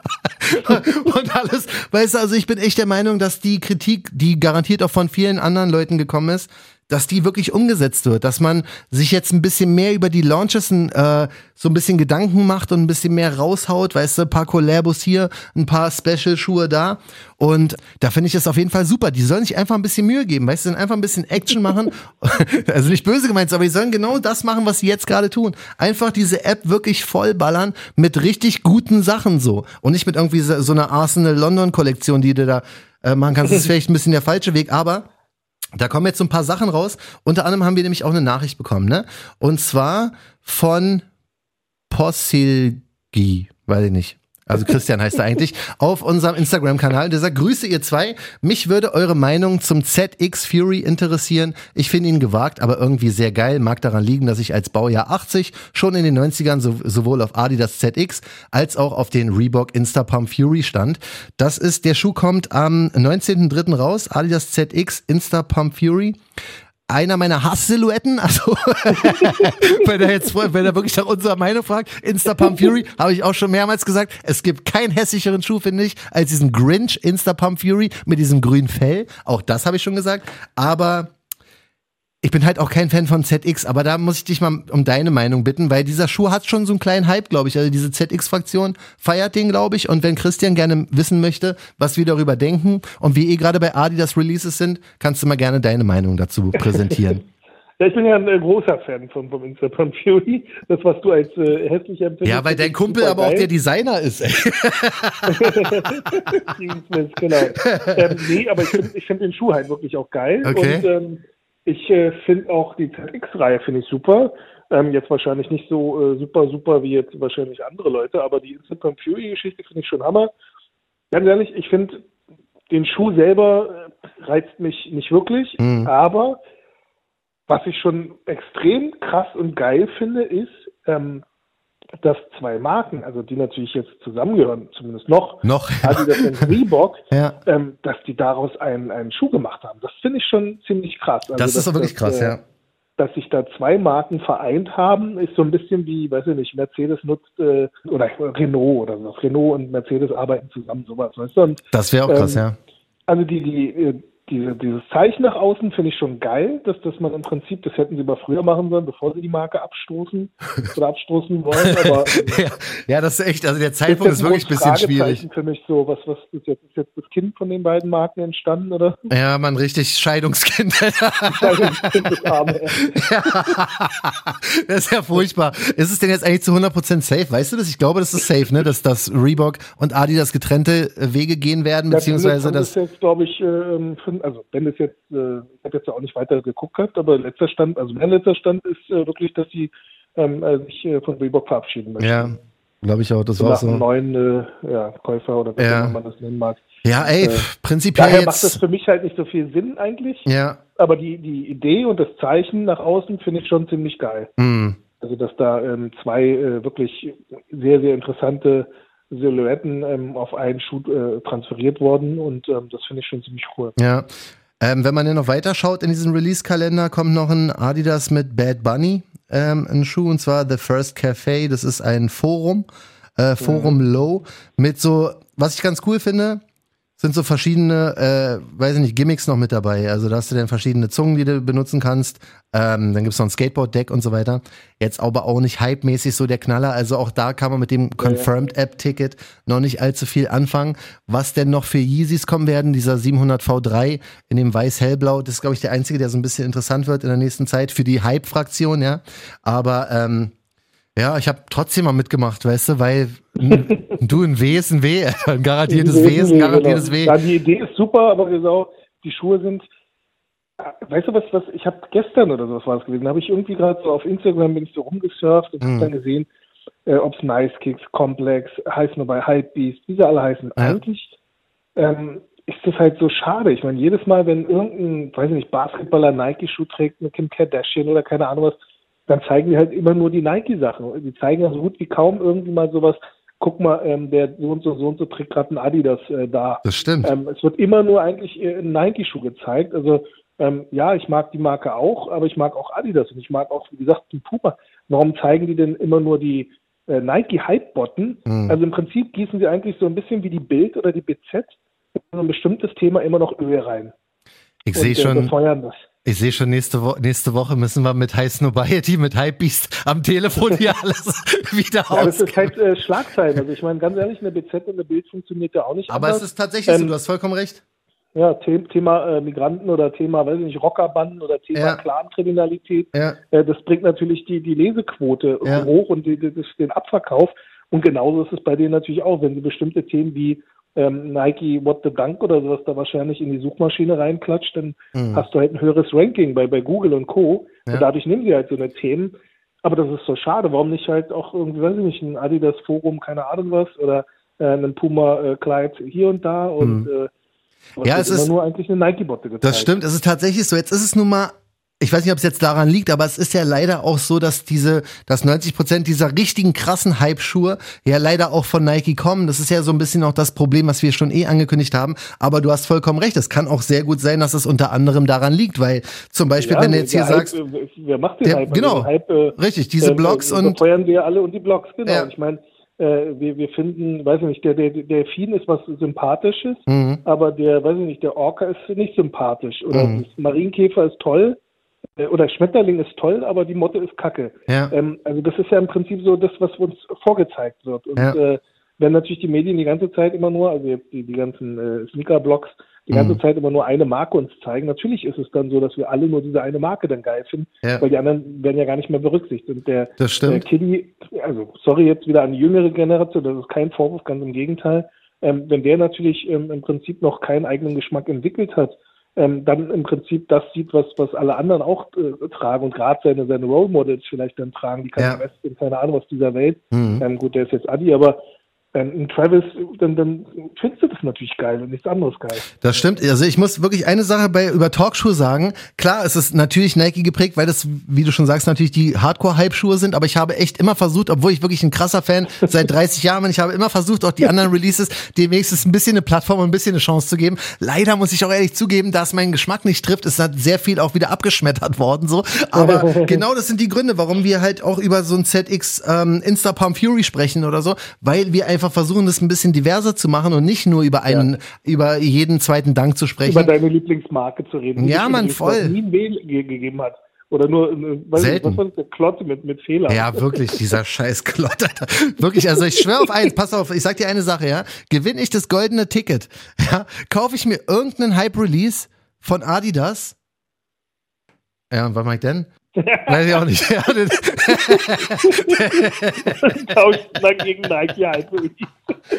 *laughs* und alles. Weißt du, also ich bin echt der Meinung, dass die Kritik, die garantiert auch von vielen anderen Leuten gekommen ist, dass die wirklich umgesetzt wird, dass man sich jetzt ein bisschen mehr über die Launches äh, so ein bisschen Gedanken macht und ein bisschen mehr raushaut, weißt du, ein paar Collabos hier, ein paar Special-Schuhe da und da finde ich das auf jeden Fall super. Die sollen sich einfach ein bisschen Mühe geben, weißt du, einfach ein bisschen Action machen, *laughs* also nicht böse gemeint, aber die sollen genau das machen, was sie jetzt gerade tun. Einfach diese App wirklich vollballern mit richtig guten Sachen so und nicht mit irgendwie so, so einer Arsenal-London-Kollektion, die du da äh, machen kannst. Das ist *laughs* vielleicht ein bisschen der falsche Weg, aber da kommen jetzt so ein paar Sachen raus. Unter anderem haben wir nämlich auch eine Nachricht bekommen, ne? Und zwar von Possilgi, weiß ich nicht. Also Christian heißt er eigentlich, auf unserem Instagram-Kanal. Der sagt, Grüße ihr zwei. Mich würde eure Meinung zum ZX Fury interessieren. Ich finde ihn gewagt, aber irgendwie sehr geil. Mag daran liegen, dass ich als Baujahr 80 schon in den 90ern so, sowohl auf Adidas ZX als auch auf den Reebok Instapump Fury stand. Das ist, der Schuh kommt am 19.03. raus. Adidas ZX Instapump Fury einer meiner Hass-Silhouetten, also *laughs* wenn er jetzt wenn er wirklich nach unserer Meinung fragt, Instapump Fury, habe ich auch schon mehrmals gesagt, es gibt keinen hässlicheren Schuh, finde ich, als diesen Grinch Instapump Fury mit diesem grünen Fell. Auch das habe ich schon gesagt, aber ich bin halt auch kein Fan von ZX, aber da muss ich dich mal um deine Meinung bitten, weil dieser Schuh hat schon so einen kleinen Hype, glaube ich. Also diese ZX-Fraktion feiert den, glaube ich. Und wenn Christian gerne wissen möchte, was wir darüber denken und wie eh gerade bei Adidas Releases sind, kannst du mal gerne deine Meinung dazu präsentieren. *laughs* Ja, ich bin ja ein äh, großer Fan von, vom Instagram Fury. Das, was du als äh, hässlich empfindest. ja, weil dein Kumpel aber auch der Designer ist, Smith, *laughs* genau. *laughs* ähm, nee, aber ich finde find den Schuh halt wirklich auch geil. Okay. Und ähm, ich äh, finde auch die ZX-Reihe finde ich super. Ähm, jetzt wahrscheinlich nicht so äh, super, super wie jetzt wahrscheinlich andere Leute, aber die Instagram Fury-Geschichte finde ich schon Hammer. Ganz ehrlich, ich finde den Schuh selber äh, reizt mich nicht wirklich, Mhm. aber was ich schon extrem krass und geil finde, ist, ähm, dass zwei Marken, also die natürlich jetzt zusammengehören, zumindest noch, Noch. *laughs* Adidas und Reebok, *laughs* Ja. ähm, dass die daraus einen, einen Schuh gemacht haben. Das finde ich schon ziemlich krass. Also, Das ist dass- wirklich dass, krass, äh, ja. Dass sich da zwei Marken vereint haben, ist so ein bisschen wie, weiß ich nicht, Mercedes nutzt äh, oder Renault oder so. Renault und Mercedes arbeiten zusammen, sowas, weißt du? Und Das wäre auch krass, ähm, ja. also die, die, äh, diese, dieses Zeichen nach außen finde ich schon geil, dass, dass man im Prinzip, das hätten sie mal früher machen sollen, bevor sie die Marke abstoßen *laughs* oder abstoßen wollen. Aber ähm, ja. Ja, das ist echt, also der Zeitpunkt ist wirklich ein bisschen schwierig. Für mich so, was, was ist jetzt, ist jetzt das Kind von den beiden Marken entstanden oder? Ja, man, richtig Scheidungskind. Kind des Arme. das ist ja furchtbar. Ist es denn jetzt eigentlich zu 100% safe? Weißt du das? Ich glaube, das ist safe, ne? Dass, dass Reebok und Adidas getrennte äh, Wege gehen werden, beziehungsweise das das. jetzt, glaube ich, ähm, find- also wenn es jetzt, äh, ich habe jetzt auch nicht weiter geguckt gehabt, aber letzter Stand, also mein letzter Stand ist äh, wirklich, dass sie ähm, äh, sich äh, von Reebok verabschieden möchten. Ja, glaube ich auch. Das war nach einem so. neuen äh, ja, Käufer oder wie Ja. man das nennen mag. Ja, ey, Äh, prinzipiell Daher macht das jetzt. für mich halt nicht so viel Sinn eigentlich. Ja. Aber die, die Idee und das Zeichen nach außen finde ich schon ziemlich geil. Hm. Also dass da ähm, zwei wirklich sehr, sehr interessante Silhouetten ähm, auf einen Schuh äh, transferiert wurden und ähm, das finde ich schon ziemlich cool. Ja. Ähm, wenn man dann noch weiter schaut in diesem Release-Kalender, kommt noch ein Adidas mit Bad Bunny, ähm, ein Schuh, und zwar The First Cafe. Das ist ein Forum, äh, Forum Low, mit so, was ich ganz cool finde, sind so verschiedene, äh, weiß ich nicht, Gimmicks noch mit dabei. Also da hast du dann verschiedene Zungen, die du benutzen kannst. Ähm, dann gibt's noch ein Skateboard-Deck und so weiter. Jetzt aber auch nicht hype-mäßig so der Knaller. Also auch da kann man mit dem Confirmed-App-Ticket noch nicht allzu viel anfangen. Was denn noch für Yeezys kommen werden, dieser 700 V3 in dem weiß-hellblau, das ist, glaube ich, der einzige, der so ein bisschen interessant wird in der nächsten Zeit für die Hype-Fraktion, ja. Aber ähm, ja, ich habe trotzdem mal mitgemacht, weißt du, weil *laughs* du ein W ist ein W, ein garantiertes W ist ein garantiertes W. Ja, die Idee ist super, aber genau, die Schuhe sind. äh, Weißt du was, was ich habe gestern oder sowas war es gewesen, da habe ich irgendwie gerade so auf Instagram bin ich so rumgesurft und Mhm. hab dann gesehen, äh, ob es Nice Kicks, Complex, heißt nur bei Hypebeast, wie sie alle heißen. Ja. Eigentlich ähm, ist das halt so schade. Ich meine, jedes Mal, wenn irgendein, weiß ich nicht, Basketballer Nike-Schuh trägt mit Kim Kardashian oder keine Ahnung was, dann zeigen die halt immer nur die Nike-Sachen. Die zeigen ja so gut wie kaum irgendwie mal sowas. Guck mal, ähm, der so und so, so und so trägt gerade ein Adidas äh, da. Das stimmt. Ähm, es wird immer nur eigentlich äh, ein Nike-Schuh gezeigt. Also ähm, ja, ich mag die Marke auch, aber ich mag auch Adidas und ich mag auch, wie gesagt, den Puma. Warum zeigen die denn immer nur die äh, Nike-Hype-Botten? Mhm. Also im Prinzip gießen sie eigentlich so ein bisschen wie die Bild oder die BZ in so ein bestimmtes Thema immer noch Öl rein. Ich sehe äh, schon, befeuern das. Ich sehe schon nächste, Wo nächste Woche müssen wir mit High Snobiety, mit Hypebeast am Telefon hier *laughs* alles wieder Ja, das aus. ist halt äh, Schlagzeilen. Also ich meine, ganz ehrlich, eine BZ und eine Bild funktioniert ja auch nicht Aber anders. es ist tatsächlich so, Ähm, du hast vollkommen recht. Ja, The Thema äh, Migranten oder Thema, weiß ich nicht, Rockerbanden oder Thema Ja. Clankriminalität. Ja. Äh, das bringt natürlich die, die Lesequote Ja. hoch und die, die, den Abverkauf. Und genauso ist es bei denen natürlich auch, wenn sie bestimmte Themen wie ähm, Nike What the Dunk oder sowas da wahrscheinlich in die Suchmaschine reinklatscht, dann Mhm. hast du halt ein höheres Ranking bei, bei Google und Co. Ja. Und dadurch nehmen sie halt so eine Themen. Aber das ist so schade. Warum nicht halt auch irgendwie, weiß ich nicht, ein Adidas Forum, keine Ahnung was, oder äh, ein Puma äh, Kleid hier und da und äh, Mhm. was Ja, es ist- nur eigentlich eine Nike-Botte gezeigt. Das stimmt, es ist tatsächlich so. Jetzt ist es nun mal, ich weiß nicht, ob es jetzt daran liegt, aber es ist ja leider auch so, dass diese, dass 90 Prozent dieser richtigen krassen Hype-Schuhe ja leider auch von Nike kommen. Das ist ja so ein bisschen auch das Problem, was wir schon eh angekündigt haben. Aber du hast vollkommen recht. Es kann auch sehr gut sein, dass es unter anderem daran liegt, weil zum Beispiel, wenn du jetzt hier Hype, sagst, äh, wer macht den Der- Hype? genau. den Hype äh, richtig, diese ähm, Blogs äh, und befeuern wir alle und die Blogs, genau. Ja. Ich meine, äh, wir, wir finden, weiß ich nicht, der, der, Delfin ist was Sympathisches, Mhm. aber der, weiß ich nicht, der Orca ist nicht sympathisch. Oder Mhm. das Marienkäfer ist toll, äh, oder Schmetterling ist toll, aber die Motte ist kacke. Ja. Ähm, also das ist ja im Prinzip so das, was uns vorgezeigt wird. Und Ja. äh, wenn natürlich die Medien die ganze Zeit immer nur, also die, die ganzen äh, Sneaker-Blogs, die ganze Mhm. Zeit immer nur eine Marke uns zeigen, natürlich ist es dann so, dass wir alle nur diese eine Marke dann geil finden, Ja. weil die anderen werden ja gar nicht mehr berücksichtigt. Und der, der. Kiddie, also sorry jetzt wieder an die jüngere Generation, das ist kein Vorwurf, ganz im Gegenteil. Ähm, wenn der natürlich ähm, im Prinzip noch keinen eigenen Geschmack entwickelt hat, ähm, dann im Prinzip das sieht, was, was alle anderen auch äh, tragen und gerade seine, seine Role Models vielleicht dann tragen, die Ja. Kanye West und keine Ahnung aus dieser Welt. Mhm. Ähm, gut, der ist jetzt Adi, aber ähm, ein Travis, dann, dann findest du das natürlich geil und nichts anderes geil. Das stimmt. Also ich muss wirklich eine Sache bei über Talkschuhe sagen. Klar, es ist natürlich Nike geprägt, weil das, wie du schon sagst, natürlich die Hardcore-Hype-Schuhe sind. Aber ich habe echt immer versucht, obwohl ich wirklich ein krasser Fan seit 30 Jahren bin, ich habe immer versucht, auch die anderen Releases dem wenigstens ein bisschen eine Plattform und ein bisschen eine Chance zu geben. Leider muss ich auch ehrlich zugeben, da es meinen Geschmack nicht trifft, ist halt sehr viel auch wieder abgeschmettert worden. So, aber *laughs* genau das sind die Gründe, warum wir halt auch über so ein ZX ähm, Insta Pump Fury sprechen oder so, weil wir einfach versuchen, das ein bisschen diverser zu machen und nicht nur über einen, über jeden zweiten Dank zu sprechen. Über deine Lieblingsmarke zu reden. Ja, übrigens voll. nie ge gegeben hat. Oder nur, äh, Selten. Was war das, der Klotz mit, mit Fehler. Ja, wirklich, dieser *laughs* scheiß Alter. Wirklich, also ich schwöre auf eins, pass auf, ich sag dir eine Sache, ja. Gewinne ich das goldene Ticket, ja, kaufe ich mir irgendeinen Hype-Release von Adidas. Ja, und was mach ich denn? Weiß ich auch nicht. *laughs* Dann gegen Nike halt.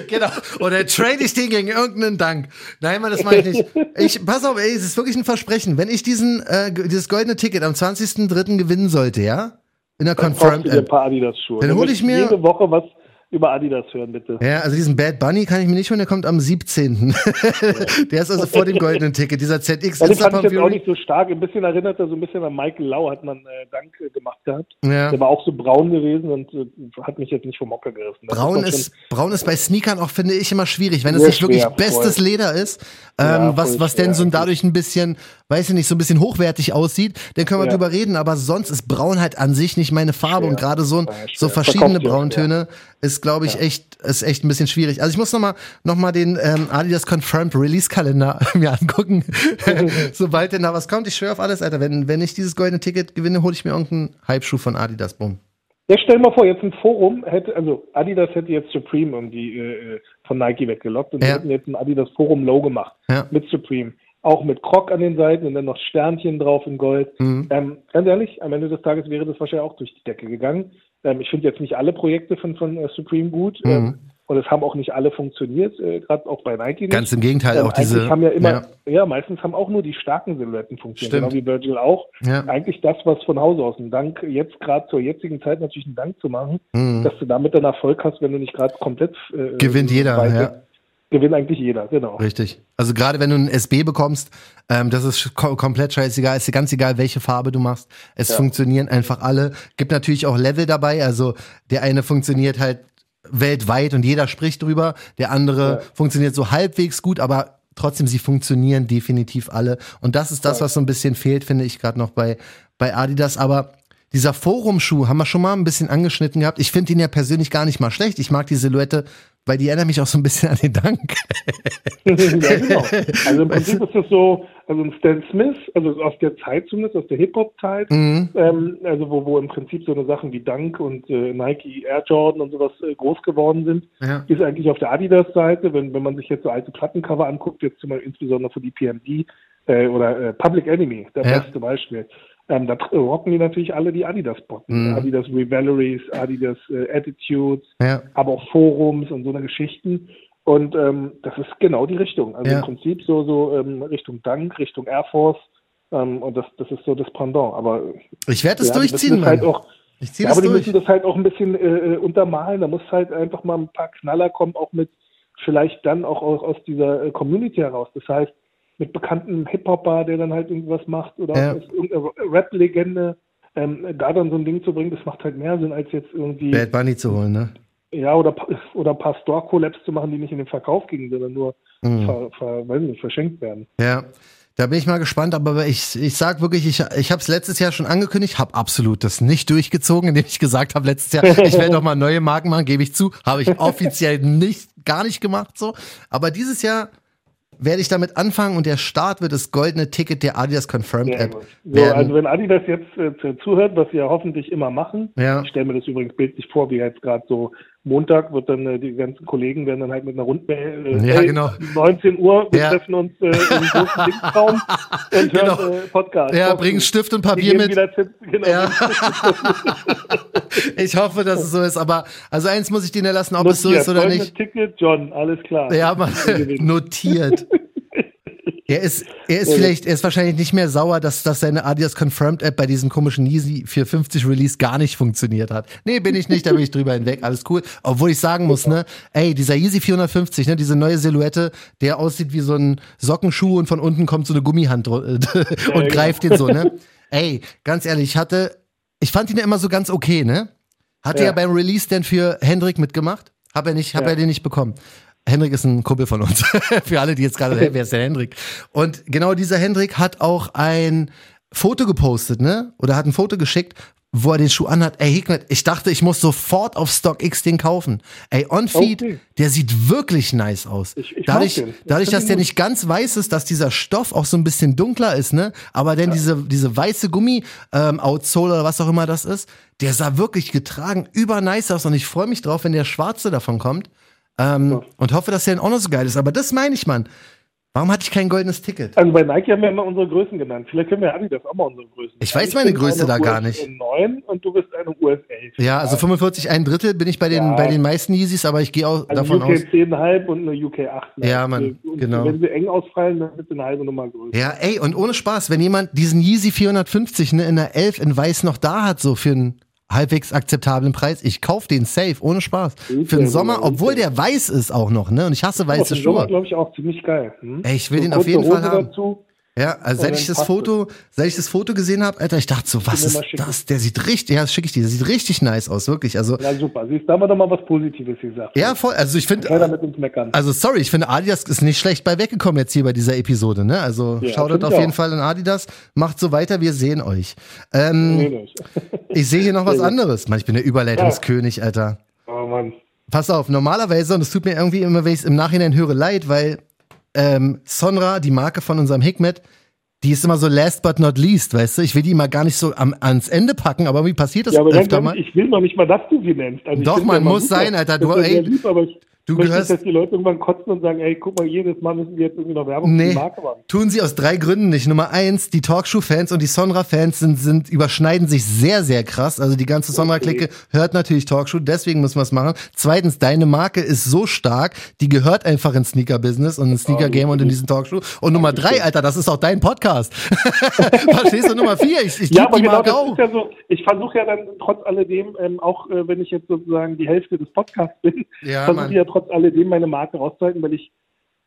genau. Oder trade ich den gegen irgendeinen Dank. Nein, Mann, das mache ich nicht. Ich, pass auf, ey, es ist wirklich ein Versprechen. Wenn ich diesen, äh, dieses goldene Ticket am 20.03. gewinnen sollte, ja? In der Confirmed App. Adidas-Schuhe. Dann hol ich mir- Jede Woche was über Adidas hören, bitte. Ja, also diesen Bad Bunny kann ich mir nicht holen, der kommt am 17. *laughs* der ist also vor dem goldenen Ticket, dieser ZX Ja, den fand ich jetzt auch nicht so stark. Ein bisschen erinnert er so ein bisschen an Michael Lau, hat man äh, Dank äh, gemacht gehabt. Ja. Der war auch so braun gewesen und äh, hat mich jetzt nicht vom Mocker gerissen. Das Braun ist, schon- braun ist bei Sneakern auch, finde ich, immer schwierig, wenn es nicht wirklich schwer, bestes voll. Leder ist, ähm, Ja, was, was denn so dadurch ein bisschen, weiß ich nicht, so ein bisschen hochwertig aussieht, dann können wir Ja. drüber reden, aber sonst ist Braun halt an sich nicht meine Farbe und gerade so, ein, Ja, so verschiedene Brauntöne ist ist, glaube ich, echt, ist echt ein bisschen schwierig. Also ich muss nochmal noch mal den ähm, Adidas Confirmed Release Kalender *laughs* mir angucken, *laughs* sobald denn da was kommt. Ich schwöre auf alles, Alter. Wenn, wenn ich dieses goldene Ticket gewinne, hole ich mir irgendeinen Hype-Schuh von Adidas. Bumm. Ja, stell mal vor, jetzt ein Forum hätte, also Adidas hätte jetzt Supreme irgendwie äh, von Nike weggelockt und Ja. hätten jetzt ein Adidas Forum Low gemacht Ja. mit Supreme. Auch mit Croc an den Seiten und dann noch Sternchen drauf in Gold. Mhm. Ähm, ganz ehrlich, am Ende des Tages wäre das wahrscheinlich auch durch die Decke gegangen. Ähm, ich finde jetzt nicht alle Projekte von, von äh, Supreme gut. Mhm. Ähm, und es haben auch nicht alle funktioniert, äh, gerade auch bei Nike nicht. Ganz im Gegenteil, Ähm, auch diese. haben ja immer, ja, ja. meistens haben auch nur die starken Silhouetten funktioniert, Stimmt. genau wie Virgil auch. Ja. Eigentlich das, was von Hause aus ein Dank, jetzt gerade zur jetzigen Zeit natürlich einen Dank zu machen, Mhm. dass du damit dann Erfolg hast, wenn du nicht gerade komplett äh, Gewinnt jeder, ja. Gewinnt eigentlich jeder, genau. Richtig. Also gerade wenn du ein SB bekommst, ähm, das ist ko komplett scheißegal, ist dir ganz egal, welche Farbe du machst. Es Ja. funktionieren einfach alle. Gibt natürlich auch Level dabei, also der eine funktioniert halt weltweit und jeder spricht drüber, der andere Ja. funktioniert so halbwegs gut, aber trotzdem, sie funktionieren definitiv alle. Und das ist das, was so ein bisschen fehlt, finde ich gerade noch bei, bei Adidas. Aber dieser Forum-Schuh haben wir schon mal ein bisschen angeschnitten gehabt. Ich finde ihn ja persönlich gar nicht mal schlecht. Ich mag die Silhouette, weil die erinnert mich auch so ein bisschen an den Dank. *laughs* ja, genau. Also im *laughs* Prinzip ist das so, also ein Stan Smith, also aus der Zeit zumindest, aus der Hip-Hop-Zeit, Mhm. ähm, also wo, wo im Prinzip so eine Sachen wie Dunk und äh, Nike Air Jordan und sowas äh, groß geworden sind, Ja. ist eigentlich auf der Adidas-Seite, wenn, wenn man sich jetzt so alte Plattencover anguckt, jetzt zum Beispiel insbesondere für die PMD äh, oder äh, Public Enemy, der Ja. beste Beispiel. Ähm, da rocken die natürlich alle die Adidas-Botten. Mhm. Adidas Revaleries, Adidas äh, Attitudes, Ja. aber auch Forums und so eine Geschichten. Und ähm, das ist genau die Richtung. Also Ja. im Prinzip so, so ähm, Richtung Dank, Richtung Air Force. Ähm, und das, das ist so das Pendant. Aber Ich werde es ja, durchziehen, halt Mann. auch, Ich ziehe ja, aber die durch. müssen das halt auch ein bisschen äh, untermalen. Da muss halt einfach mal ein paar Knaller kommen, auch mit vielleicht dann auch aus, aus dieser äh, Community heraus. Das heißt, mit bekannten Hip-Hopper, der dann halt irgendwas macht oder Ja. aus irgendeiner Rap-Legende, ähm, da dann so ein Ding zu bringen, das macht halt mehr Sinn, als jetzt irgendwie, Bad Bunny zu holen, ne? ja, oder, oder ein paar Store-Collabs zu machen, die nicht in den Verkauf gingen, sondern nur Mhm. ver, ver, weiß nicht, verschenkt werden. Ja. Da bin ich mal gespannt, aber ich, ich sag wirklich, ich, ich habe es letztes Jahr schon angekündigt, habe absolut das nicht durchgezogen, indem ich gesagt habe letztes Jahr, ich werde doch mal neue Marken machen, gebe ich zu, habe ich *laughs* offiziell nicht, gar nicht gemacht so. Aber dieses Jahr werde ich damit anfangen und der Start wird das goldene Ticket der Adidas Confirmed App. So, also wenn Adidas jetzt äh, zu- zuhört, was sie ja hoffentlich immer machen, Ja. ich stelle mir das übrigens bildlich vor, wie jetzt gerade so Montag wird dann äh, die ganzen Kollegen werden dann halt mit einer Rundmail, äh, Ja, hey, genau. 19 Uhr, wir Ja. treffen uns äh, im großen Linksraum *laughs* und Genau. hören äh, Podcast. ja, bring Stift und Papier mit. Genau. Ja. *laughs* ich hoffe, dass es so ist, aber also eins muss ich dir lassen, ob es so Notiert. ist oder nicht. Ticket, John, alles klar. Ja, man, *laughs* notiert. Er ist, er ist Ja, vielleicht, er ist wahrscheinlich nicht mehr sauer, dass, dass seine Adidas Confirmed App bei diesem komischen Yeezy 450 Release gar nicht funktioniert hat. Nee, bin ich nicht, da bin ich drüber hinweg, alles cool. Obwohl ich sagen muss, ne, ey, dieser Yeezy 450, ne, diese neue Silhouette, der aussieht wie so ein Sockenschuh und von unten kommt so eine Gummihand *laughs* und genau. greift den so, ne. Ey, ganz ehrlich, ich hatte, ich fand ihn ja immer so ganz okay, ne. Hatte ja, Ja. beim Release denn für Hendrik mitgemacht? Hab er nicht, hab Ja. er den nicht bekommen. Hendrik ist ein Kumpel von uns. *laughs* Für alle, die jetzt gerade, wer ist der Hendrik? Und genau dieser Hendrik hat auch ein Foto gepostet, ne? Oder hat ein Foto geschickt, wo er den Schuh anhat. Ey, Hikmet, ich dachte, ich muss sofort auf StockX den kaufen. Ey, on Feed, Okay. der sieht wirklich nice aus. Ich- ich dadurch, dadurch, dass der nicht ganz weiß ist, dass dieser Stoff auch so ein bisschen dunkler ist, ne? Aber dann diese, diese weiße Gummi, ähm, oder was auch immer das ist, der sah wirklich getragen über nice aus und ich freue mich drauf, wenn der schwarze davon kommt. Ähm, Ja. Und hoffe, dass der dann auch noch so geil ist. Aber das meine ich, Mann. Warum hatte ich kein goldenes Ticket? Also bei Nike haben wir immer unsere Größen genannt. Vielleicht können wir Adidas auch mal unsere Größen. Ich weiß meine bin Größe da gar US nicht. 9 und du bist eine US 11. Ja, also 45, ein Drittel bin ich bei den, Ja. bei den meisten Yeezys, aber ich gehe auch Also davon UK aus. 10,5 und eine UK 8. Ja, Mann, und genau. Wenn sie eng ausfallen, dann wird sie eine halbe Nummer größer. Ja, ey, und ohne Spaß, wenn jemand diesen Yeezy 450 ne, in der 11 in weiß noch da hat, so für einen halbwegs akzeptablen Preis, ich kauf den safe, ohne Spaß. Für den Sommer, so, obwohl der weiß ist auch noch, ne? Und ich hasse weiße Schuhe. glaube ich, auch ziemlich geil. Hm? Ey, ich will So den auf jeden Fall Hose haben. Dazu. Ja, also seit ich das Foto, seit ich das Foto gesehen habe, Alter, ich dachte so, was ist das? Der sieht richtig, ja, das schicke ich dir, der sieht richtig nice aus, wirklich. Also, Ja, super. Siehst da haben wir doch mal was Positives gesagt. ja, voll, also ich finde, also sorry, ich finde Adidas ist nicht schlecht bei weggekommen jetzt hier bei dieser Episode, ne? Also Ja, find auf jeden auch. Fall an Adidas, macht so weiter, wir sehen euch. Ähm, Nee, *laughs* ich sehe hier noch was anderes. Mann, ich bin der Überleitungskönig, Alter. Oh Mann. pass auf, normalerweise, und es tut mir irgendwie immer, wenn ich es im Nachhinein höre, leid, weil ähm, Sonra, die Marke von unserem Hikmet, die ist immer so last but not least, weißt du? Ich will die immer gar nicht so am, ans Ende packen, aber irgendwie passiert das Ja, aber öfter dann, mal. ich will noch nicht mal, dass du sie nennst. Also Doch, man, muss sein, Alter. Du, ey, lieb, aber ich du möchte gehörst- nicht, dass die Leute irgendwann kotzen und sagen, ey, guck mal, jedes Mal müssen wir jetzt irgendwie noch Werbung für Nee, die Marke machen. tun sie aus drei Gründen nicht. Nummer eins, die Talkshow-Fans und die Sonra-Fans sind, sind, überschneiden sich sehr, sehr krass. Also die ganze Sonra-Clique hört natürlich Talkshow, deswegen müssen wir es machen. Zweitens, deine Marke ist so stark, die gehört einfach ins Sneaker-Business und ins Sneaker-Game und in diesen Talkshow. Und Nummer drei, Alter, das ist auch dein Podcast. *laughs* Verstehst du? Nummer vier, ich, ich Ja, aber die genau, Marke das auch. ist ja so, ich versuche ja dann trotz alledem, ähm, auch äh, wenn ich jetzt sozusagen die Hälfte des Podcasts bin, Ja, versuche ich ja trotz alledem meine Marke rauszuhalten, weil ich,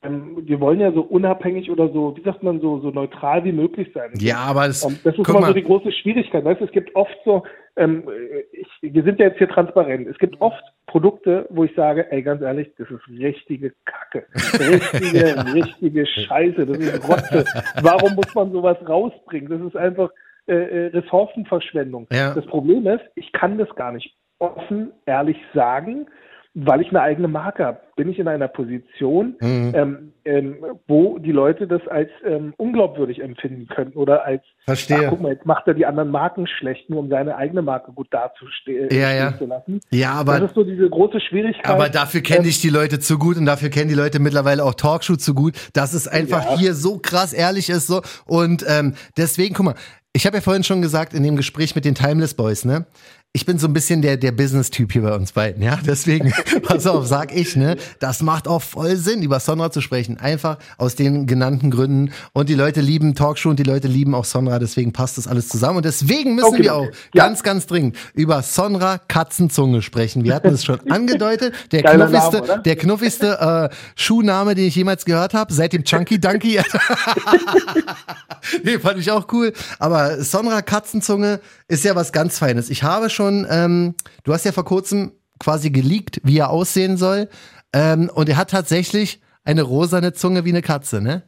ähm, wir wollen ja so unabhängig oder so, wie sagt man, so, so neutral wie möglich sein. Ja, aber das, Und das ist immer mal, so die große Schwierigkeit. Weißt es gibt oft so, ähm, ich, wir sind ja jetzt hier transparent. Es gibt oft Produkte, wo ich sage, ey, ganz ehrlich, das ist richtige Kacke. Richtige, *laughs* richtige Scheiße. Das ist Rotze. Warum muss man sowas rausbringen? Das ist einfach äh, äh, Ressourcenverschwendung. Ja. Das Problem ist, ich kann das gar nicht offen, ehrlich sagen, weil ich eine eigene Marke habe. Bin ich in einer Position, Mhm. ähm, ähm, wo die Leute das als ähm, unglaubwürdig empfinden können oder als Verstehe. Ach, guck mal, jetzt macht er die anderen Marken schlecht, nur um seine eigene Marke gut dazustehen Ja, ja. zu lassen. ja, aber das ist so diese große Schwierigkeit. Aber dafür kenne Ähm, ich die Leute zu gut und dafür kennen die Leute mittlerweile auch Talkshow zu gut, dass es einfach Ja. hier so krass ehrlich ist so und ähm, deswegen guck mal, ich habe ja vorhin schon gesagt in dem Gespräch mit den Timeless Boys, ne? Ich bin so ein bisschen der der Business-Typ hier bei uns beiden, ja. Deswegen, *laughs* pass auf, sag ich, ne? Das macht auch voll Sinn, über Sonra zu sprechen, einfach aus den genannten Gründen. Und die Leute lieben Talkshow und die Leute lieben auch Sonra, deswegen passt das alles zusammen. Und deswegen müssen Okay, wir auch Ja. ganz, ganz dringend über Sonra Katzenzunge sprechen. Wir hatten es schon *laughs* angedeutet. Der Geiler knuffigste, Name, der knuffigste äh, Schuhname, den ich jemals gehört habe, seit dem Chunky Dunky. *laughs* nee, fand ich auch cool. Aber Sonra Katzenzunge ist ja was ganz Feines. Ich habe schon, ähm, du hast ja vor kurzem quasi geleakt, wie er aussehen soll. Ähm, und er hat tatsächlich eine rosane Zunge wie eine Katze, ne?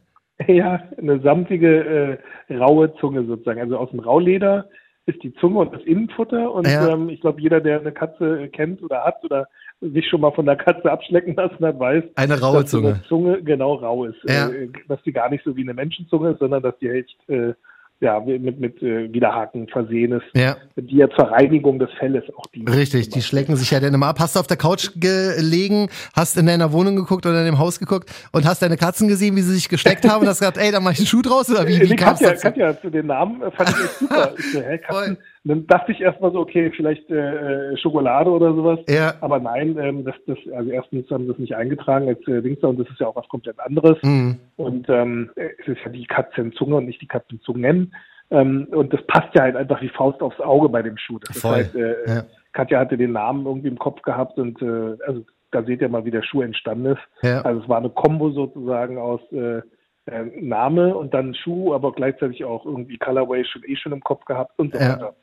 Ja, eine samtige, äh, raue Zunge sozusagen. Also aus dem Rauleder ist die Zunge und das Innenfutter. Und Ja. ähm, ich glaube, jeder, der eine Katze äh, kennt oder hat oder sich schon mal von der Katze abschlecken lassen hat, weiß, Eine raue dass Zunge. Zunge genau rau ist. Ja. Äh, dass die gar nicht so wie eine Menschenzunge ist, sondern dass die echt äh, ja, mit, mit äh, Widerhaken versehen ist, Ja. die ja zur Reinigung des Felles auch dient. Richtig, die schlecken sich ja dann immer ab. Hast du auf der Couch gelegen, hast in deiner Wohnung geguckt oder in dem Haus geguckt und hast deine Katzen gesehen, wie sie sich gesteckt haben und hast gesagt, ey, da mach ich einen Schuh draus oder wie, wie die kam's Katja, dazu? Katja, zu den Namen äh, fand ich super. Ich so, hä. Katzen. Dann dachte ich erstmal so, okay, vielleicht äh, äh, Schokolade oder sowas. Ja. Aber nein, ähm, das, das, also erstens haben sie das nicht eingetragen als äh, Dings und das ist ja auch was komplett anderes. Mhm. Und ähm, es ist ja die Katzenzunge und nicht die Katzenzungen. Ähm, und das passt ja halt einfach wie Faust aufs Auge bei dem Schuh. Das Voll, ist halt, äh, ja. Katja hatte den Namen irgendwie im Kopf gehabt und äh, also da seht ihr mal, wie der Schuh entstanden ist. Ja. Also es war eine Kombo sozusagen aus äh, äh, Name und dann Schuh, aber gleichzeitig auch irgendwie Colorway schon eh schon im Kopf gehabt und so weiter.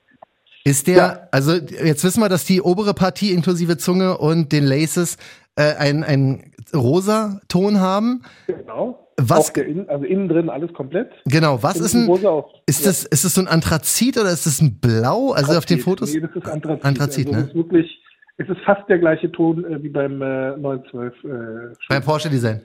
Ist der, Ja. also jetzt wissen wir, dass die obere Partie inklusive Zunge und den Laces äh, einen, einen rosa Ton haben. Genau. Was- Innen, also innen drin alles komplett. Genau, was ist ein, ist Ja. das, ist das so ein Anthrazit oder ist das ein Blau? Also auf den Anthrazit. Fotos? Nee, das ist Anthrazit. Anthrazit, also ne? Ist wirklich, es ist fast der gleiche Ton äh, wie beim äh, 912. Äh. Beim Porsche Design.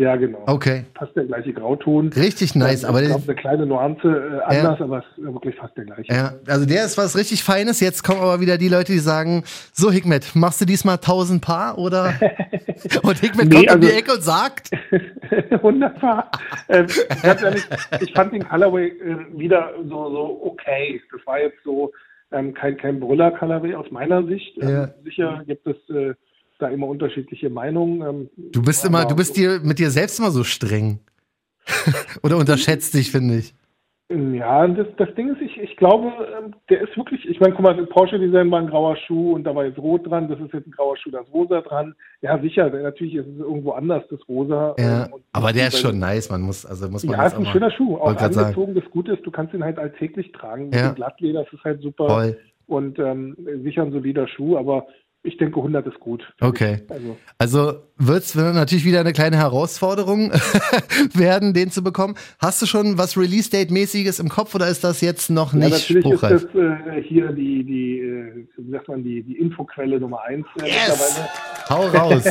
Ja, genau. Okay. Fast der gleiche Grauton. Richtig nice, Ähm, aber ich der, glaube, eine kleine Nuance äh, anders, aber es ist wirklich fast der gleiche. ja, also der ist was richtig Feines. Jetzt kommen aber wieder die Leute, die sagen, so Hikmet, machst du diesmal 1000 Paar oder? *laughs* Und Hikmet Nee, kommt um die also- Ecke und sagt, *laughs* Wunderbar. ähm, ganz ehrlich, ich fand den Colorway äh, wieder so, so okay. Das war jetzt so ähm, kein, kein Brüller-Colorway aus meiner Sicht. Ähm, Ja. Sicher gibt es äh, da immer unterschiedliche Meinungen. Ähm, du bist immer, du bist dir mit dir selbst immer so streng. *laughs* oder unterschätzt dich, finde ich. Ja, das, das Ding ist, ich, ich glaube, ähm, der ist wirklich, ich meine, guck mal, das Porsche-Design war ein grauer Schuh und da war jetzt rot dran, das ist jetzt ein grauer Schuh, da ist rosa dran. Ja, sicher, natürlich ist es irgendwo anders, das rosa. Ja, ähm, und- aber der ist schon nice, man muss, also muss man Ja, ist ein schöner Schuh. Auch angezogen, das Gute ist, du kannst ihn halt alltäglich tragen. Ja. Glattleder, das ist halt super. Voll. Und ähm, sicher ein solider Schuh, aber ich denke 100 ist gut. Okay. Also, Also wird es natürlich wieder eine kleine Herausforderung *laughs* werden, den zu bekommen. Hast du schon was Release-Date-mäßiges im Kopf oder ist das jetzt noch ja, nicht natürlich spruchreif? ist das äh, hier die, die, äh, wie sagt man, die, die Infoquelle Nummer 1 äh, Yes! Hau raus.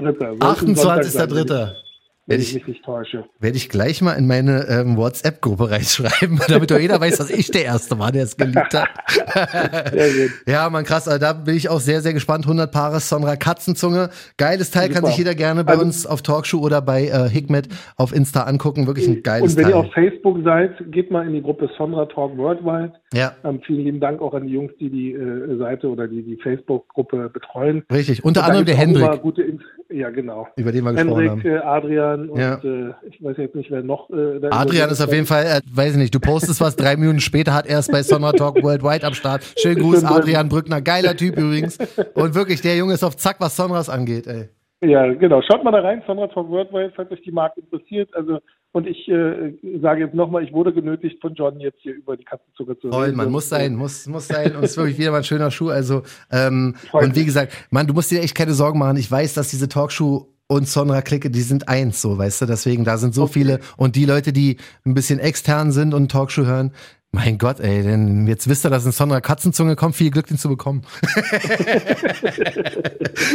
mittlerweile. 28.3. Sollte ein Sonntag sein, 28.3. Wenn Werde ich ich, mich nicht täusche. werd ich gleich mal in meine ähm, WhatsApp-Gruppe reinschreiben, *laughs* damit doch jeder weiß, dass ich der Erste war, der es geliebt hat. *laughs* Sehr gut. Ja, man krass, also da bin ich auch sehr, sehr gespannt. 100 Paare Sonra Katzenzunge. Geiles Teil, kann Super. sich jeder gerne bei Also- uns auf Talkshow oder bei äh, Hikmet auf Insta angucken. Wirklich ein geiles Und wenn Teil. ihr auf Facebook seid, geht mal in die Gruppe Sonra Talk Worldwide. Ja, Ähm, vielen lieben Dank auch an die Jungs, die die äh, Seite oder die, die Facebook-Gruppe betreuen. richtig. Unter anderem der Hendrik, Gute Inf ja, genau. über den wir gesprochen Hendrik, haben. äh, Adrian und Ja. äh, ich weiß jetzt nicht, wer noch. Äh, Adrian ist auf jeden Fall, äh, weiß ich nicht, du postest was, drei Minuten später hat er es bei Summer Talk Worldwide am Start. Schönen Gruß. Adrian Brückner, geiler Typ übrigens. Und wirklich, der Junge ist auf Zack, was Sonras angeht, ey. Ja, genau. Schaut mal da rein, Sonra Talk Worldwide, falls euch die Marke interessiert. Also und ich äh, sage jetzt nochmal, ich wurde genötigt von John jetzt hier über die Katzenzunge zu Toll, reden. man, muss sein, muss, muss sein. Und es ist wirklich wieder mal ein schöner Schuh. Also, ähm, *laughs* und wie gesagt, man, du musst dir echt keine Sorgen machen. Ich weiß, dass diese Talkshow und Sonra-Clique, die sind eins, so, weißt du, deswegen, da sind so viele. Und die Leute, die ein bisschen extern sind und Talkshow hören, mein Gott, ey, denn jetzt wisst ihr, dass ein Sonra Katzenzunge kommt, viel Glück, den zu bekommen. *laughs*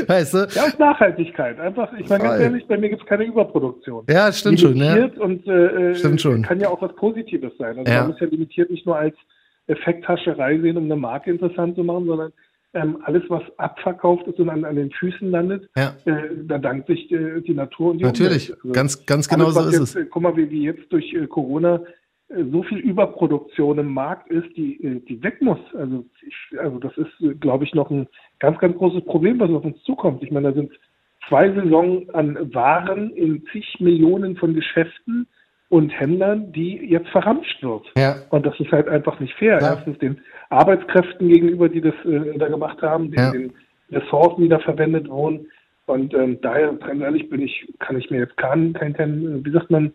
weißt du? Ja, und Nachhaltigkeit. Einfach, ich meine ganz ehrlich, bei mir gibt es keine Überproduktion. Ja, stimmt schon, limitiert und äh, Stimmt schon. kann ja auch was Positives sein. Also Ja. man muss ja limitiert nicht nur als Effekthascherei sehen, um eine Marke interessant zu machen, sondern ähm, alles, was abverkauft ist und an, an den Füßen landet, Ja. äh, da dankt sich äh, die Natur und die Natürlich, Umwelt. Also ganz, ganz genau alles, so ist jetzt, es. äh, Guck mal, wie, wie jetzt durch äh, Corona äh, so viel Überproduktion im Markt ist, die, äh, die weg muss. Also, ich, also das ist, äh, glaube ich, noch ein ganz, ganz großes Problem, was auf uns zukommt. Ich meine, da sind zwei Saison an Waren in zig Millionen von Geschäften und Händlern, die jetzt verramscht wird. Ja. Und das ist halt einfach nicht fair. Klar. Erstens den Arbeitskräften gegenüber, die das äh, da gemacht haben, den, Ja. den Ressourcen, die da verwendet wurden. Und ähm, daher, ganz ehrlich, bin ich, kann ich mir jetzt kein, kein, kein wie sagt man,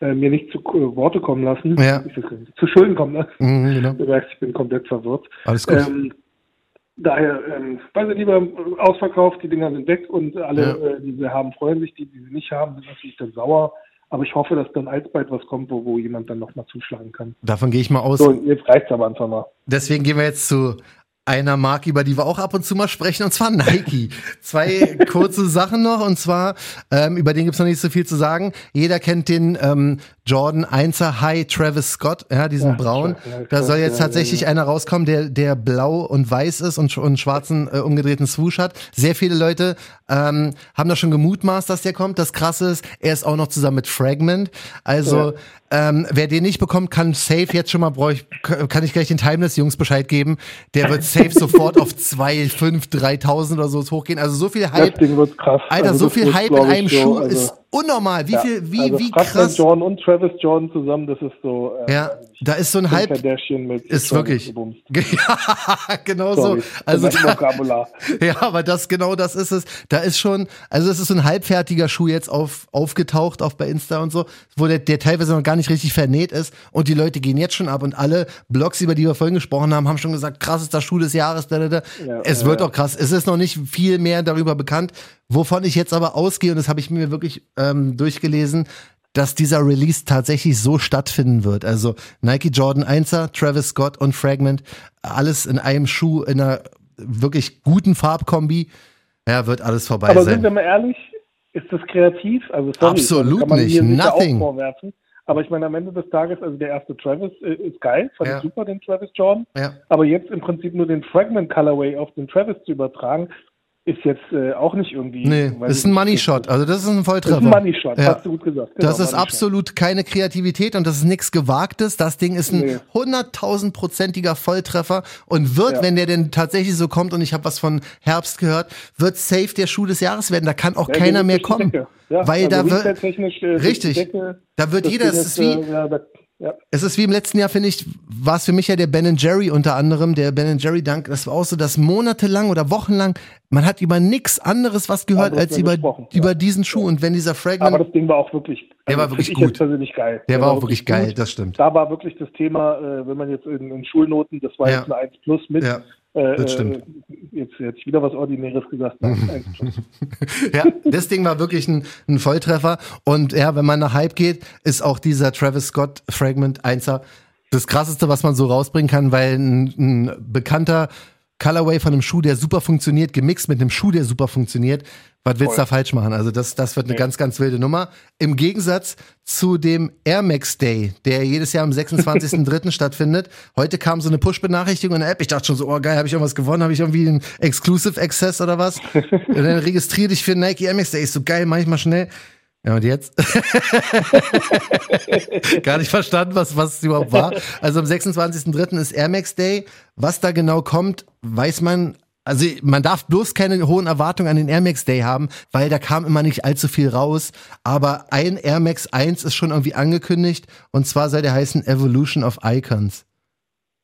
äh, mir nicht zu äh, Worte kommen lassen. Ja. Zu Schulden kommen lassen. Mhm, genau. Du merkst, ich bin komplett verwirrt. Alles gut. Ähm, daher, ähm, weiß ich lieber, ausverkauft, die Dinger sind weg und alle, Ja. äh, die sie haben, freuen sich, die, die sie nicht haben, sind natürlich dann sauer. Aber ich hoffe, dass dann alsbald was kommt, wo, wo jemand dann nochmal zuschlagen kann. Davon gehe ich mal aus. So, jetzt reicht's aber einfach mal. Deswegen gehen wir jetzt zu einer Marke, über die wir auch ab und zu mal sprechen, und zwar Nike. *laughs* Zwei kurze Sachen noch, und zwar, ähm, über den gibt's noch nicht so viel zu sagen. Jeder kennt den ähm, Jordan 1er High Travis Scott, ja, diesen Ja, braun. ja, Da soll jetzt tatsächlich ja. einer rauskommen, der, der blau und weiß ist und, und schwarzen äh, umgedrehten Swoosh hat. Sehr viele Leute ähm, haben da schon gemutmaßt, dass der kommt. Das Krasse ist, er ist auch noch zusammen mit Fragment. Also, ähm, wer den nicht bekommt, kann safe jetzt schon mal, brauch ich, kann ich gleich den Timeless-Jungs Bescheid geben. Der wird safe *laughs* sofort auf 2, 5, 3000 oder so hochgehen. Also so viel Das Hype. Ding wird krass. Alter, Also so das viel Hype in einem so, Schuh also, ist unnormal. Wie ja, viel, wie, also wie Fragment krass. Jordan und Travis Jordan zusammen, das ist so. Äh, Ja, da ist so ein Halb. Ist wirklich. *laughs* Ja, genau Sorry. so. Also da, *laughs* ja, aber das genau das ist es. Da ist schon, also es ist so ein halbfertiger Schuh jetzt auf, aufgetaucht, auch bei Insta und so, wo der, der teilweise noch gar nicht richtig vernäht ist und die Leute gehen jetzt schon ab und alle Blogs, über die wir vorhin gesprochen haben, haben schon gesagt, krass ist der Schuh des Jahres. Da, da, da. Ja, es ja, wird auch krass. Es ist noch nicht viel mehr darüber bekannt, wovon ich jetzt aber ausgehe und das habe ich mir wirklich ähm, durchgelesen dass dieser Release tatsächlich so stattfinden wird. Also Nike Jordan 1er, Travis Scott und Fragment, alles in einem Schuh, in einer wirklich guten Farbkombi. Ja, wird alles vorbei Aber sind wir sein. mal ehrlich, ist das kreativ? Also sorry, Absolut man nicht. Nothing. Aber ich meine, am Ende des Tages, also der erste Travis äh, ist geil, fand Ja. ich super, den Travis Jordan. Ja. Aber jetzt im Prinzip nur den Fragment Colorway auf den Travis zu übertragen, ist jetzt äh, auch nicht irgendwie. Nee, ist ein Money Shot. Also das ist ein Das ist Volltreffer. ein Money Shot, Ja. hast du gut gesagt. Genau, Das ist Money Shot. absolut keine Kreativität und das ist nichts Gewagtes. Das Ding ist ein Nee. hunderttausendprozentiger Volltreffer und wird, Ja. wenn der denn tatsächlich so kommt und ich habe was von Herbst gehört, wird safe der Schuh des Jahres werden. Da kann auch Ja, keiner mehr kommen. Ja, weil also da wird, äh, richtig, Decke. da wird Das jeder, es ist wie, äh, ja, es ist wie im letzten Jahr, finde ich, war es für mich ja der Ben Jerry unter anderem, der Ben Jerry Dank, das war auch so, dass monatelang oder wochenlang, man hat über nichts anderes was gehört als über, über ja. diesen Schuh und wenn dieser Fragment, Aber das Ding war auch wirklich. Der war also wirklich find gut. Persönlich geil. der war auch wirklich geil, gut. das stimmt. Da war wirklich das Thema, äh, wenn man jetzt in, in Schulnoten, das war Ja. jetzt eine 1 plus mit, äh, das stimmt. äh, jetzt hätte ich wieder was Ordinäres gesagt. Nein, *laughs* 1 plus. ja, das Ding war wirklich ein, ein Volltreffer. Und ja, wenn man nach Hype geht, ist auch dieser Travis Scott Fragment 1er das krasseste, was man so rausbringen kann, weil ein, ein bekannter Colorway von einem Schuh, der super funktioniert, gemixt mit einem Schuh, der super funktioniert. Was willst du da falsch machen? Also das, das wird eine Nee. ganz, ganz wilde Nummer. Im Gegensatz zu dem Air Max Day, der jedes Jahr am 26.03. *laughs* stattfindet. Heute kam so eine Push-Benachrichtigung in der App. Ich dachte schon so, oh geil, habe ich irgendwas gewonnen? Habe ich irgendwie einen Exclusive Access oder was? *laughs* Und dann registriere dich für Nike Air Max Day. Ich so geil, mach ich mal schnell. Ja, und jetzt? *laughs* Gar nicht verstanden, was, was es überhaupt war. Also am 26.03. ist Air Max Day. Was da genau kommt, weiß man. Also man darf bloß keine hohen Erwartungen an den Air Max Day haben, weil da kam immer nicht allzu viel raus. Aber ein Air Max 1 ist schon irgendwie angekündigt. Und zwar soll der heißen Evolution of Icons.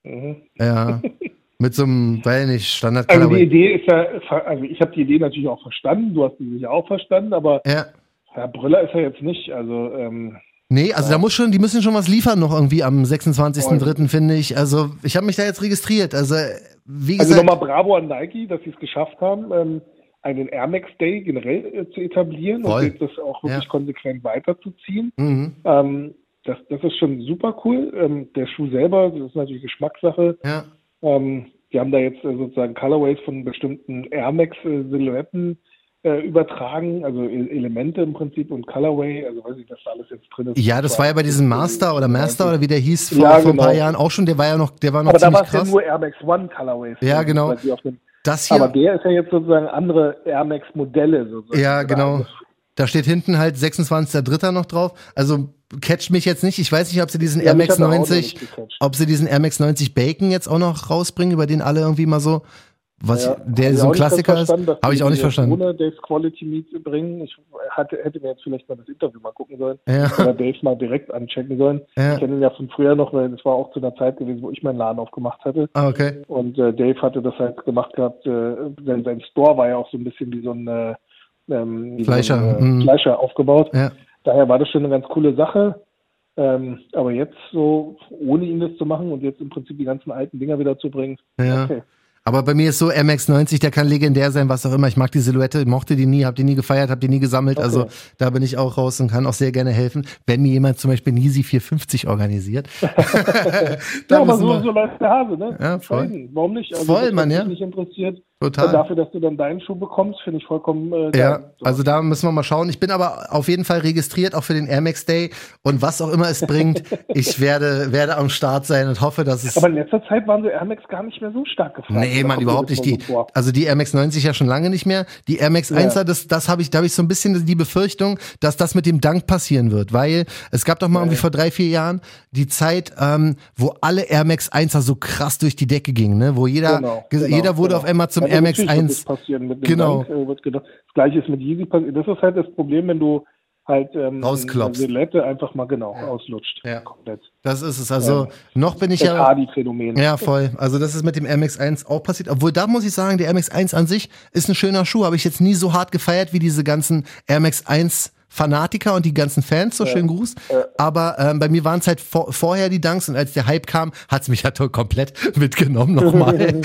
Mhm. Ja. *laughs* Mit so einem, weiß nicht, Standard Also die. Idee ist ja, also ich habe die Idee natürlich auch verstanden, du hast die sicher auch verstanden, aber Ja. Herr Brüller ist er jetzt nicht. Also ähm, Nee, also da muss schon, die müssen schon was liefern noch irgendwie am 26.03. finde ich. Also ich habe mich da jetzt registriert. Also wie Also gesagt, nochmal Bravo an Nike, dass sie es geschafft haben, ähm, einen Air Max Day generell äh, zu etablieren Voll. und das auch wirklich Ja. konsequent weiterzuziehen. mhm, Ähm, das, das ist schon super cool. Ähm, der Schuh selber, das ist natürlich Geschmackssache. ja, Ähm, die haben da jetzt äh, sozusagen Colorways von bestimmten Air Max äh, Silhouetten äh, übertragen, also E- Elemente im Prinzip und Colorway, also weiß ich, was da alles jetzt drin ist. ja, das war ja bei diesem Master oder Master oder wie der hieß vor, Ja, vor ein paar genau. Jahren auch schon. Der war ja noch, der war noch Aber da ziemlich war es ja krass. nur Air Max One Colorways. Ja, genau. Das Aber hier, der ist ja jetzt sozusagen andere Air Max Modelle sozusagen. ja genau. Da steht hinten halt 26.03. noch drauf. Also catcht mich jetzt nicht. Ich weiß nicht, ob sie diesen Ja, Air Max hat er auch noch 90, nicht gecatcht. ob sie diesen Air Max 90 Bacon jetzt auch noch rausbringen, über den alle irgendwie mal so, was Ja, der so ein Klassiker Habe ich auch nicht verstanden. Ohne Dave's Quality Meet bringen. Ich hatte, hätte mir jetzt vielleicht mal das Interview mal gucken sollen. Ja. Oder Dave mal direkt anchecken sollen. Ja. Ich kenne ihn ja von früher noch, weil das war auch zu einer Zeit gewesen, wo ich meinen Laden aufgemacht hatte. Ah, okay. Und äh, Dave hatte das halt gemacht gehabt, äh, sein, sein Store war ja auch so ein bisschen wie so ein äh, ähm, Fleischer, So ein, äh, mhm. Fleischer aufgebaut. Ja. Daher war das schon eine ganz coole Sache. Ähm, aber jetzt so, ohne ihn das zu machen und jetzt im Prinzip die ganzen alten Dinger wieder zu bringen, Ja. okay. Aber bei mir ist so MX90, der kann legendär sein, was auch immer. Ich mag die Silhouette, mochte die nie, hab die nie gefeiert, hab die nie gesammelt. Okay. Also da bin ich auch raus und kann auch sehr gerne helfen, wenn mir jemand zum Beispiel Nisi 450 organisiert. *laughs* Ja, *laughs* da aber so, so läuft der Hase, ne? Ja, voll. Warum nicht? Also, Voll, was ja. nicht interessiert. Total. Und dafür, dass du dann deinen Schuh bekommst, finde ich vollkommen äh. Ja, So. also da müssen wir mal schauen. Ich bin aber auf jeden Fall registriert, auch für den Air Max Day. Und was auch immer es bringt, *laughs* ich werde, werde am Start sein und hoffe, dass es. aber in letzter Zeit waren so Air Max gar nicht mehr so stark gefallen. Nee, kommt überhaupt nicht. Die, vor? also die Air Max 90 ja schon lange nicht mehr. Die Air Max Ja. 1er, das, das habe ich, da habe ich so ein bisschen die Befürchtung, dass das mit dem Dank passieren wird, weil es gab doch mal irgendwie vor drei, vier Jahren die Zeit, ähm, wo alle Air Max 1er so krass durch die Decke gingen, ne? wo jeder, Genau, ge- genau, jeder wurde genau. auf einmal zum Also Air Max natürlich wird 1. Das, passieren mit dem Genau. Dank, äh, wird gedacht. das gleiche ist mit Yeezy passiert. Das ist halt das Problem, wenn du halt ähm, Rausklopfst. eine Silhouette einfach mal genau auslutscht. Ja. Komplett. Das ist es. Also Ja. noch bin ich Das ja. Hardy-Phänomen. Ja, voll. Also das ist mit dem Air Max 1 auch passiert. Obwohl da muss ich sagen, der Air Max 1 an sich ist ein schöner Schuh. Habe ich jetzt nie so hart gefeiert wie diese ganzen Air Max 1 Fanatiker und die ganzen Fans, so schönen Gruß. Aber ähm, bei mir waren es halt vor, vorher die Dunks und als der Hype kam, hat's mich halt komplett *laughs* mitgenommen nochmal. *laughs*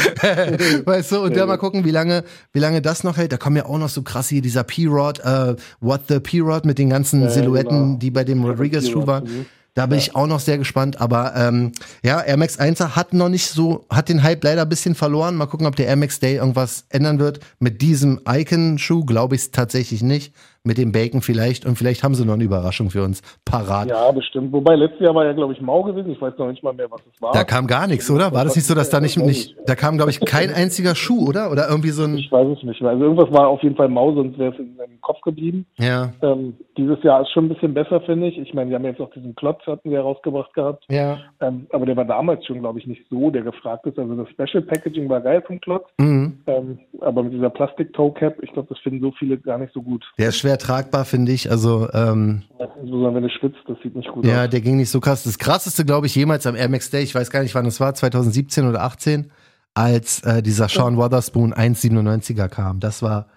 weißt du, und dann mal gucken, wie lange, wie lange das noch hält. Da kommen ja auch noch so krass hier dieser P-Rod, äh, What the P-Rod mit den ganzen Silhouetten, genau. die bei dem Rodriguez-Schuh P-Rod, waren. mhm. Da bin ich auch noch sehr gespannt, aber ähm, ja, Air Max 1er hat noch nicht so, hat den Hype leider ein bisschen verloren. Mal gucken, ob der Air Max Day irgendwas ändern wird. Mit diesem Icon-Schuh glaube ich es tatsächlich nicht. Mit dem Bacon vielleicht und vielleicht haben sie noch eine Überraschung für uns parat. Ja, bestimmt. Wobei letztes Jahr war ja, glaube ich, Mau gewesen. Ich weiß noch nicht mal mehr, was es war. Da kam gar nichts, oder? War das nicht so, dass da nicht, nicht da kam, glaube ich, kein *laughs* einziger Schuh, oder? Oder irgendwie so ein, Ich weiß es nicht mehr. Also irgendwas war auf jeden Fall Mau, sonst wäre es in meinem Kopf geblieben. ja, Ähm, dieses Jahr ist schon ein bisschen besser, finde ich. Ich meine, wir haben jetzt auch diesen Klotz, hatten wir rausgebracht gehabt. ja, Ähm, aber der war damals schon, glaube ich, nicht so, der gefragt ist. Also das Special Packaging war geil vom Klotz. mhm. Ähm, aber mit dieser Plastik-Toe-Cap, ich glaube, das finden so viele gar nicht so gut. Der ist schwer tragbar, finde ich. Also, ähm, wenn du schwitzt, das sieht nicht gut Ja, aus. der ging nicht so krass. Das krasseste, glaube ich, jemals am Air Max Day, ich weiß gar nicht, wann es war, 2017 oder 18, als äh, dieser Sean Wotherspoon 1,97er kam. Das war,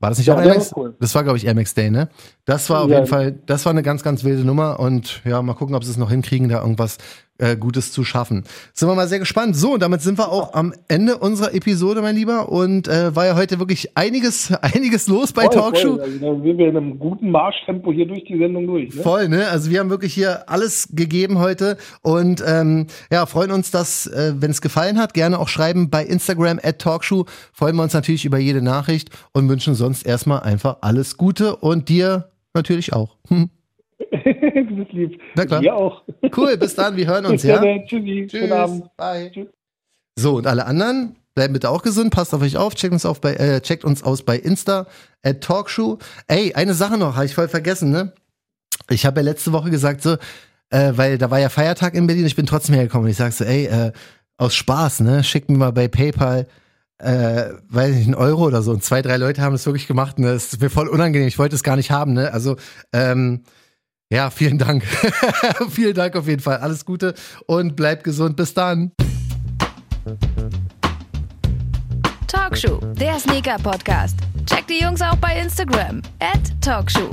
war das nicht Ja, auch Air Max? cool. Das war, glaube ich, Air Max Day, ne? Das war auf Ja. jeden Fall, das war eine ganz, ganz wilde Nummer und ja, mal gucken, ob sie es noch hinkriegen, da irgendwas äh, Gutes zu schaffen. Sind wir mal sehr gespannt. So, und damit sind wir auch am Ende unserer Episode, mein Lieber. Und äh, war ja heute wirklich einiges, *laughs* einiges los bei Voll, Talkshow. voll. Also, da sind wir in einem guten Marschtempo hier durch die Sendung durch. Ne? Voll, ne? Also wir haben wirklich hier alles gegeben heute und ähm, ja, freuen uns, dass, äh, wenn es gefallen hat, gerne auch schreiben bei Instagram at Talkshow. Freuen wir uns natürlich über jede Nachricht und wünschen sonst erstmal einfach alles Gute und dir natürlich auch. Hm. *laughs* *laughs* du bist lieb. Na klar. Wir auch. Cool, bis dann, wir hören uns, ja? Tschüssi. Tschüss, Schönen Abend. bye. Tschüss. So, und alle anderen, bleiben bitte auch gesund, passt auf euch auf, checkt uns, auf bei, äh, checkt uns aus bei Insta, at Talkshow. Ey, eine Sache noch, habe ich voll vergessen, ne? Ich habe ja letzte Woche gesagt, so, äh, weil da war ja Feiertag in Berlin, ich bin trotzdem hergekommen und ich sag so, ey, äh, aus Spaß, ne, schickt mir mal bei PayPal, äh, weiß nicht, einen Euro oder so. Und zwei, drei Leute haben das wirklich gemacht, ne, das ist mir voll unangenehm, ich wollte es gar nicht haben, ne, also, ähm, ja, vielen Dank. *laughs* vielen Dank auf jeden Fall. Alles Gute und bleibt gesund. Bis dann. Talkshow, der Sneaker-Podcast. Checkt die Jungs auch bei Instagram. At Talkshow.